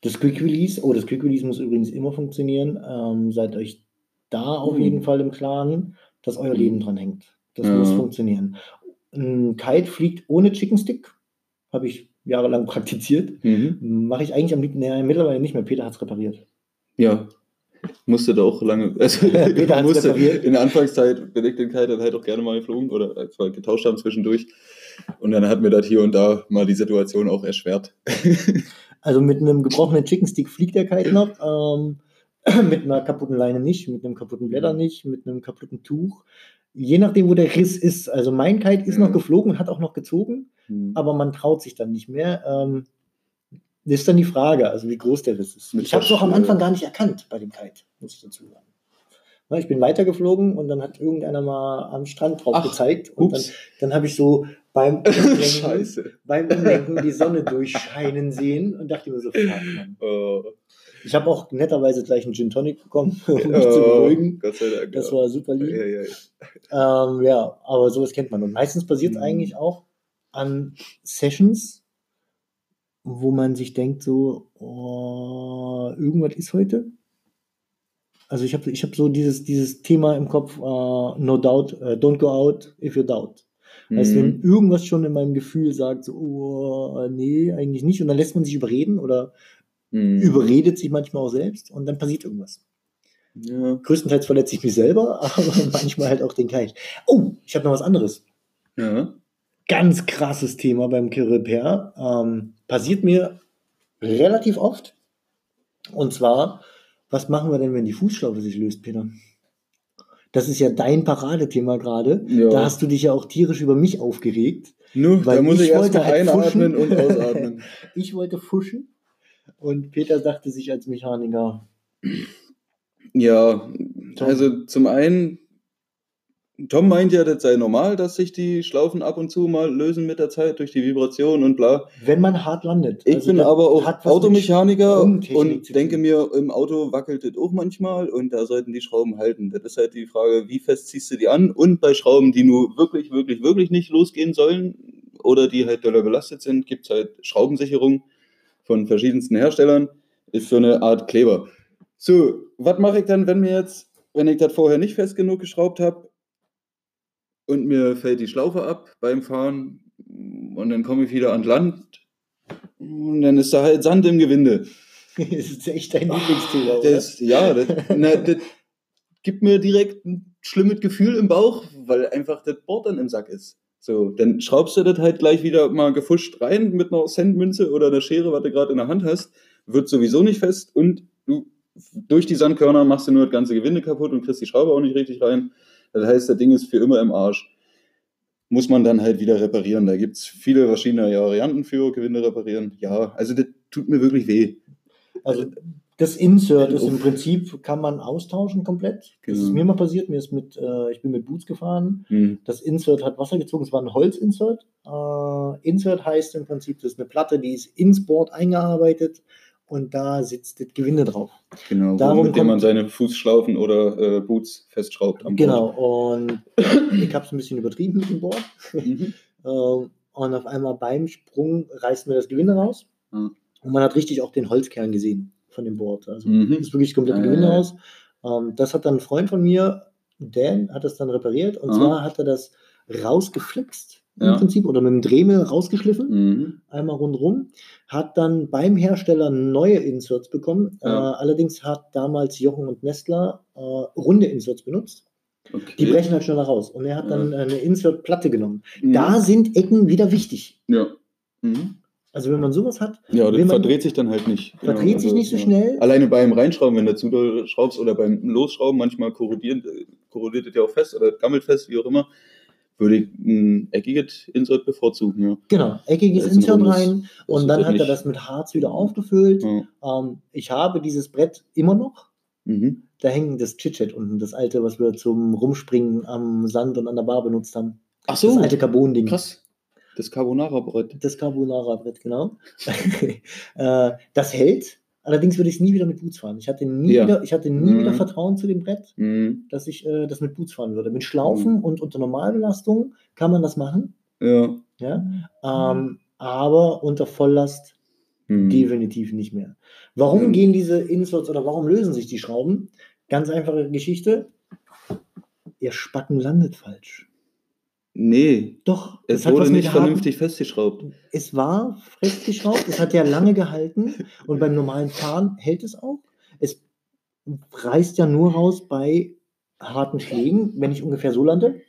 das Quick Release, oh, das Quick Release muss übrigens immer funktionieren. Ähm, seid euch da auf Mhm. jeden Fall im Klaren, dass euer Mhm. Leben dran hängt. Das Ja. muss funktionieren. Ein Kite fliegt ohne Chicken Stick, habe ich jahrelang praktiziert. Mhm. Mache ich eigentlich am liebsten, naja, mittlerweile nicht mehr. Peter hat es repariert. Ja. Musste da auch lange, also Peter musste, repariert. in der Anfangszeit bin ich den Kite halt auch gerne mal geflogen oder als wir getauscht haben zwischendurch. Und dann hat mir das hier und da mal die Situation auch erschwert. Also mit einem gebrochenen Chicken Stick fliegt der Kite noch. Ähm, mit einer kaputten Leine nicht, mit einem kaputten Blätter nicht, mit einem kaputten Tuch. Je nachdem, wo der Riss ist. Also mein Kite ist Ja. noch geflogen, hat auch noch gezogen, aber man traut sich dann nicht mehr. Ähm, das ist dann die Frage, also wie groß der Riss ist. Mit Ich habe es auch am Anfang gar nicht erkannt bei dem Kite, muss ich dazu sagen. Na, Ich bin weitergeflogen und dann hat irgendeiner mal am Strand drauf Ach, gezeigt. Und dann, Ups. dann habe ich so beim Umlenken, Scheiße. beim Umlenken die Sonne durchscheinen sehen und dachte mir so, fuck, Mann. Oh. Ich habe auch netterweise gleich einen Gin Tonic bekommen, um mich zu Oh, beruhigen. Gott sei Dank. Das war super lieb. ja, ja, ja. Ähm, ja, aber sowas kennt man. Und meistens passiert es Mhm. eigentlich auch an Sessions, wo man sich denkt, so, oh, irgendwas ist heute. Also ich habe ich hab so dieses, dieses Thema im Kopf, äh, no doubt, äh, don't go out if you doubt. Heißt, wenn Mhm. irgendwas schon in meinem Gefühl sagt, so, oh, nee, eigentlich nicht, und dann lässt man sich überreden oder Mhm. überredet sich manchmal auch selbst und dann passiert irgendwas. Ja. Größtenteils verletze ich mich selber, aber manchmal halt auch den Kite. Oh, ich habe noch was anderes. Ja. Ganz krasses Thema beim Repair. Ähm, passiert mir relativ oft. Und zwar, was machen wir denn, wenn die Fußschlaufe sich löst, Peter? Das ist ja dein Paradethema gerade. Ja. Da hast du dich ja auch tierisch über mich aufgeregt. Nur, Weil da muss ich ich erst wollte mal halt einatmen fuschen. und ausatmen. Ich wollte fuschen und Peter dachte sich als Mechaniker, Ja, also zum einen, Tom meint ja, das sei normal, dass sich die Schlaufen ab und zu mal lösen mit der Zeit durch die Vibration und bla. wenn man hart landet. Ich Also bin aber auch Automechaniker und denke mir, im Auto wackelt das auch manchmal und da sollten die Schrauben halten. Das ist halt die Frage, wie fest ziehst du die an? Und bei Schrauben, die nur wirklich, wirklich, wirklich nicht losgehen sollen oder die halt doller belastet sind, gibt es halt Schraubensicherung von verschiedensten Herstellern. Ist so eine Art Kleber. So, was mache ich dann, wenn mir jetzt, wenn ich das vorher nicht fest genug geschraubt habe und mir fällt die Schlaufe ab beim Fahren und dann komme ich wieder an Land und dann ist da halt Sand im Gewinde. das ist echt dein Lieblingsthema. Das, ja, das, na, das gibt mir direkt ein schlimmes Gefühl im Bauch, weil einfach das Board dann im Sack ist. So, dann schraubst du das halt gleich wieder mal gefuscht rein mit einer Centmünze oder einer Schere, was du gerade in der Hand hast, wird sowieso nicht fest und du durch die Sandkörner machst du nur das ganze Gewinde kaputt und kriegst die Schraube auch nicht richtig rein. Das heißt, das Ding ist für immer im Arsch. Muss man dann halt wieder reparieren. Da gibt es viele verschiedene Varianten für Gewinde reparieren. Ja, also das tut mir wirklich weh. Also das Insert ist im Prinzip, kann man austauschen komplett. Das Genau. ist mir mal passiert. Mir ist mit, äh, ich bin mit Boots gefahren. Hm. Das Insert hat Wasser gezogen. Es war ein Holzinsert. Äh, Insert heißt im Prinzip, das ist eine Platte, die ist ins Board eingearbeitet und da sitzt das Gewinde drauf. Genau, Darum mit dem man seine Fußschlaufen oder äh, Boots festschraubt am Genau. Und ich habe es ein bisschen übertrieben mit dem Board. Board. Mhm. Ähm, und auf einmal beim Sprung reißt mir das Gewinde raus. Ja. Und man hat richtig auch den Holzkern gesehen von dem Board. Also Mhm. ist wirklich komplett ja, ja. raus. Ähm, das hat dann ein Freund von mir, Dan, hat das dann repariert. Und Aha. zwar hat er das rausgeflext im Ja. Prinzip oder mit dem Dremel rausgeschliffen, Mhm. einmal rundrum. Hat dann beim Hersteller neue Inserts bekommen. Ja. Äh, allerdings hat damals Jochen und Nestler äh, runde Inserts benutzt. Okay. Die brechen halt schneller raus. Und er hat dann Ja. eine Insert-Platte genommen. Mhm. Da sind Ecken wieder wichtig. Ja. Mhm. Also wenn man sowas hat, Ja, das verdreht sich dann halt nicht. verdreht sich nicht so schnell. Alleine beim Reinschrauben, wenn du zu doll schraubst oder beim Losschrauben, manchmal korrodiert, korrodiert das ja auch fest oder gammelt fest, wie auch immer, würde ich ein eckiges Insert bevorzugen. Ja. Genau, eckiges Insert rein Das und ist dann das hat er das mit Harz wieder aufgefüllt. Ja. Ähm, ich habe dieses Brett immer noch. Mhm. da hängt das Chit-Chat unten, das alte, was wir zum Rumspringen am Sand und an der Bar benutzt haben. Ach so, Das alte Carbon-Ding. krass. Das Carbonara-Brett. Das Carbonara-Brett, genau. äh, das hält. Allerdings würde ich es nie wieder mit Boots fahren. Ich hatte nie, Ja. wieder, ich hatte nie Mhm. wieder Vertrauen zu dem Brett, Mhm. dass ich äh, das mit Boots fahren würde. Mit Schlaufen und unter Normalbelastung kann man das machen. Ja. Ja? Ähm, aber unter Volllast Mhm. definitiv nicht mehr. Warum Mhm. gehen diese Inserts oder warum lösen sich die Schrauben? Ganz einfache Geschichte. Ihr Spacken landet falsch. Nee, Doch, es hat wurde nicht vernünftig festgeschraubt. Es war festgeschraubt, es hat ja lange gehalten und beim normalen Fahren hält es auch. Es reißt ja nur raus bei harten Schlägen, wenn ich ungefähr so lande.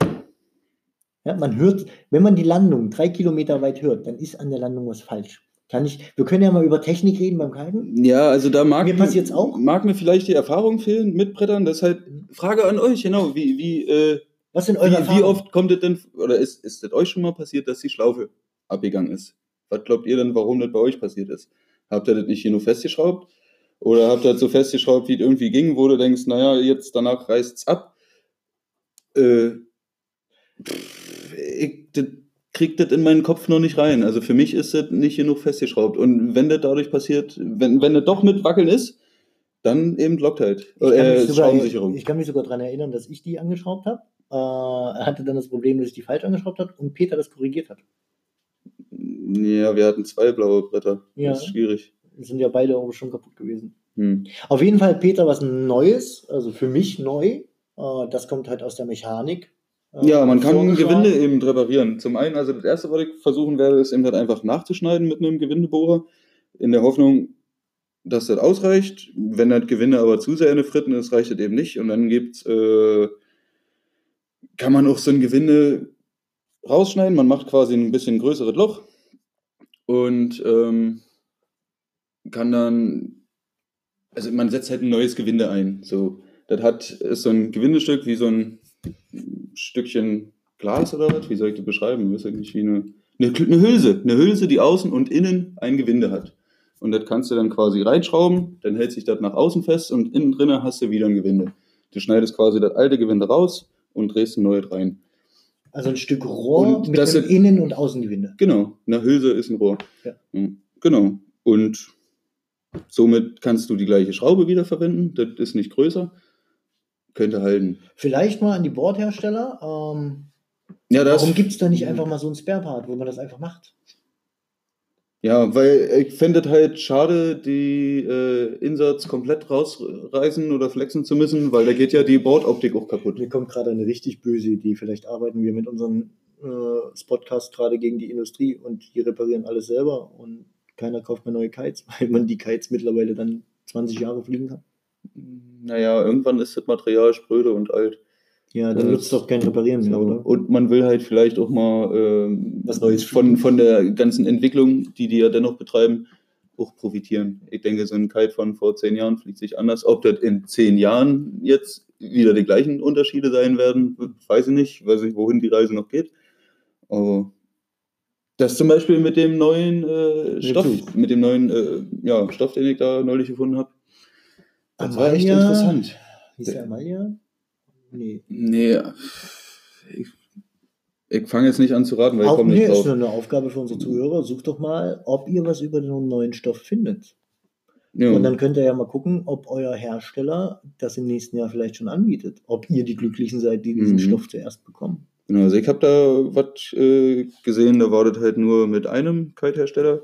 Ja, man hört, wenn man die Landung drei Kilometer weit hört, dann ist an der Landung was falsch. Kann ich, wir können ja mal über Technik reden beim Kiten. Ja, also da mag Mir passiert's auch. Mag mir vielleicht die Erfahrung fehlen mit Brettern. Deshalb Frage an euch, genau. Wie, wie, äh, Was sind eure wie, wie oft kommt es denn, oder ist, ist es euch schon mal passiert, dass die Schlaufe abgegangen ist? Was glaubt ihr denn, warum das bei euch passiert ist? Habt ihr das nicht hier nur festgeschraubt? Oder habt ihr das so festgeschraubt, wie es irgendwie ging, wo du denkst, naja, jetzt danach reißt es ab? Äh, pff, ich das, krieg das in meinen Kopf noch nicht rein. Also für mich ist das nicht genug festgeschraubt. Und wenn das dadurch passiert, wenn, wenn das doch mit Wackeln ist, dann eben Loctite. Ich kann, Äh, sogar, Schraubensicherung. ich kann mich sogar daran erinnern, dass ich die angeschraubt habe. Äh, er hatte dann das Problem, dass ich die falsch angeschraubt habe und Peter das korrigiert hat. Ja, wir hatten zwei blaue Bretter. Ja. Das ist schwierig. Die sind ja beide auch schon kaputt gewesen. Hm. Auf jeden Fall, Peter, was Neues, also für mich neu. Äh, das kommt halt aus der Mechanik. äh, Ja, man kann. Gewinde eben reparieren. Zum einen, also das erste, was ich versuchen werde, ist eben halt einfach nachzuschneiden mit einem Gewindebohrer, in der Hoffnung, dass das ausreicht. Wenn das Gewinde aber zu sehr in den Fritten ist, reicht das eben nicht. Und dann gibt's, äh, kann man auch so ein Gewinde rausschneiden. Man macht quasi ein bisschen größeres Loch und ähm, kann dann, also man setzt halt ein neues Gewinde ein. So, das hat ist so ein Gewindestück wie so ein Stückchen Glas oder was? Wie soll ich das beschreiben? Ich weiß ja nicht, wie eine, eine, eine Hülse. Eine Hülse, die außen und innen ein Gewinde hat. Und das kannst du dann quasi reinschrauben, dann hält sich das nach außen fest und innen drinnen hast du wieder ein Gewinde. Du schneidest quasi das alte Gewinde raus und drehst ein neues rein. Also ein Stück Rohr Und mit das einem sind- Innen- und Außengewinde. Genau, eine Hülse ist ein Rohr. Ja. Mhm. Genau. Und somit kannst du die gleiche Schraube wieder verwenden. Das ist nicht größer. Könnte halten. Vielleicht mal an die Bordhersteller. Ähm, Ja, das, warum gibt es da nicht einfach mal so ein Spare-Part, wo man das einfach macht? Ja, weil ich fände es halt schade, die äh, Inserts komplett rausreißen oder flexen zu müssen, weil da geht ja die Bordoptik auch kaputt. Mir kommt gerade eine richtig böse Idee. Vielleicht arbeiten wir mit unserem äh, Podcast gerade gegen die Industrie und die reparieren alles selber und keiner kauft mehr neue Kites, weil man die Kites mittlerweile dann 20 Jahre fliegen kann. Naja, irgendwann ist das Material spröde und alt. Ja, dann nutzt doch kein Reparieren mehr, So. oder? Und man will halt vielleicht auch mal ähm, Was Neues von, von der ganzen Entwicklung, die die ja dennoch betreiben, auch profitieren. Ich denke, so ein Kite von vor zehn Jahren fliegt sich anders. Ob das in zehn Jahren jetzt wieder die gleichen Unterschiede sein werden, weiß ich nicht. Weiß ich, wohin die Reise noch geht. Aber das zum Beispiel mit dem neuen äh, Stoff, mit dem neuen äh, ja, Stoff, den ich da neulich gefunden habe. Das war echt Amalia- interessant. Hieß der Amalia? Nee. Nee, ich, ich fange jetzt nicht an zu raten, weil ich Auch komme nee, nicht ist drauf. nur eine Aufgabe für unsere Zuhörer. Sucht doch mal, ob ihr was über den neuen Stoff findet. Ja. Und dann könnt ihr ja mal gucken, ob euer Hersteller das im nächsten Jahr vielleicht schon anbietet. Ob ihr die Glücklichen seid, die diesen Mhm. Stoff zuerst bekommen. Genau, also ich habe da was äh, gesehen, da war das halt nur mit einem Kite-Hersteller,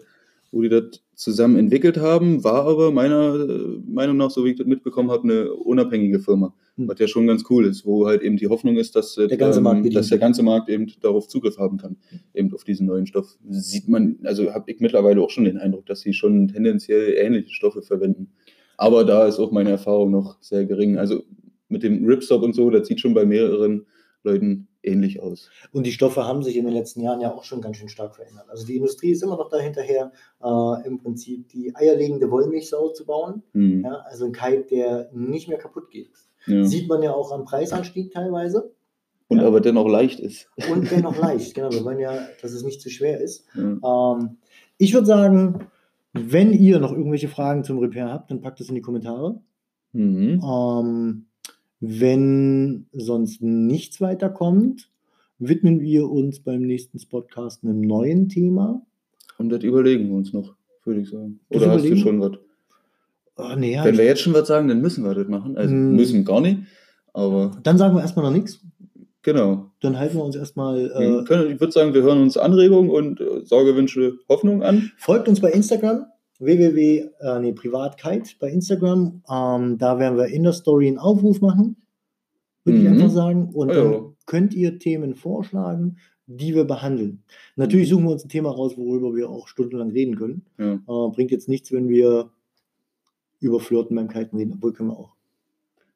wo die das zusammen entwickelt haben, war aber meiner äh, Meinung nach, so wie ich das mitbekommen habe, eine unabhängige Firma. Was ja schon ganz cool ist, wo halt eben die Hoffnung ist, dass, Der ganze Markt bedient dass der ganze Markt eben darauf Zugriff haben kann, eben auf diesen neuen Stoff. Sieht man, also habe ich mittlerweile auch schon den Eindruck, dass sie schon tendenziell ähnliche Stoffe verwenden. Aber da ist auch meine Erfahrung noch sehr gering. Also mit dem Ripstop und so, das sieht schon bei mehreren Leuten ähnlich aus. Und die Stoffe haben sich in den letzten Jahren ja auch schon ganz schön stark verändert. Also die Industrie ist immer noch dahinterher, äh, im Prinzip die eierlegende Wollmilchsau zu bauen. Hm. Ja, also ein Kite, der nicht mehr kaputt geht. Ja. Sieht man ja auch am Preisanstieg teilweise. Und Ja. aber dennoch leicht ist. Und dennoch leicht. Genau, wir wollen ja, dass es nicht zu schwer ist. Ja. Ähm, ich würde sagen, wenn ihr noch irgendwelche Fragen zum Repair habt, dann packt es in die Kommentare. Mhm. Ähm, wenn sonst nichts weiterkommt, widmen wir uns beim nächsten Podcast einem neuen Thema. Und das überlegen wir uns noch, würde ich sagen. Das Oder hast du schon was? Oh, nee, ja, Wenn ich, wir jetzt schon was sagen, dann müssen wir das machen. Also Mm. müssen gar nicht. Aber dann sagen wir erstmal noch nichts. genau. Dann halten wir uns erstmal. Äh, können, ich würde sagen, wir hören uns Anregungen und äh, Sorgewünsche, Hoffnung an. folgt uns bei Instagram. www, äh, nee, Privatkite bei Instagram. Ähm, da werden wir in der Story einen Aufruf machen, würde ich Mhm. einfach sagen. Und Ah, dann ja. könnt ihr Themen vorschlagen, die wir behandeln. Natürlich suchen wir uns ein Thema raus, worüber wir auch stundenlang reden können. Ja. Äh, bringt jetzt nichts, wenn wir über Flirten beim Kiten reden, obwohl können wir auch.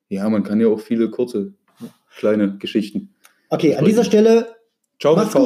ja, man kann ja auch viele kurze, kleine Geschichten. Okay, an dieser Stelle Ciao, Macht's gut.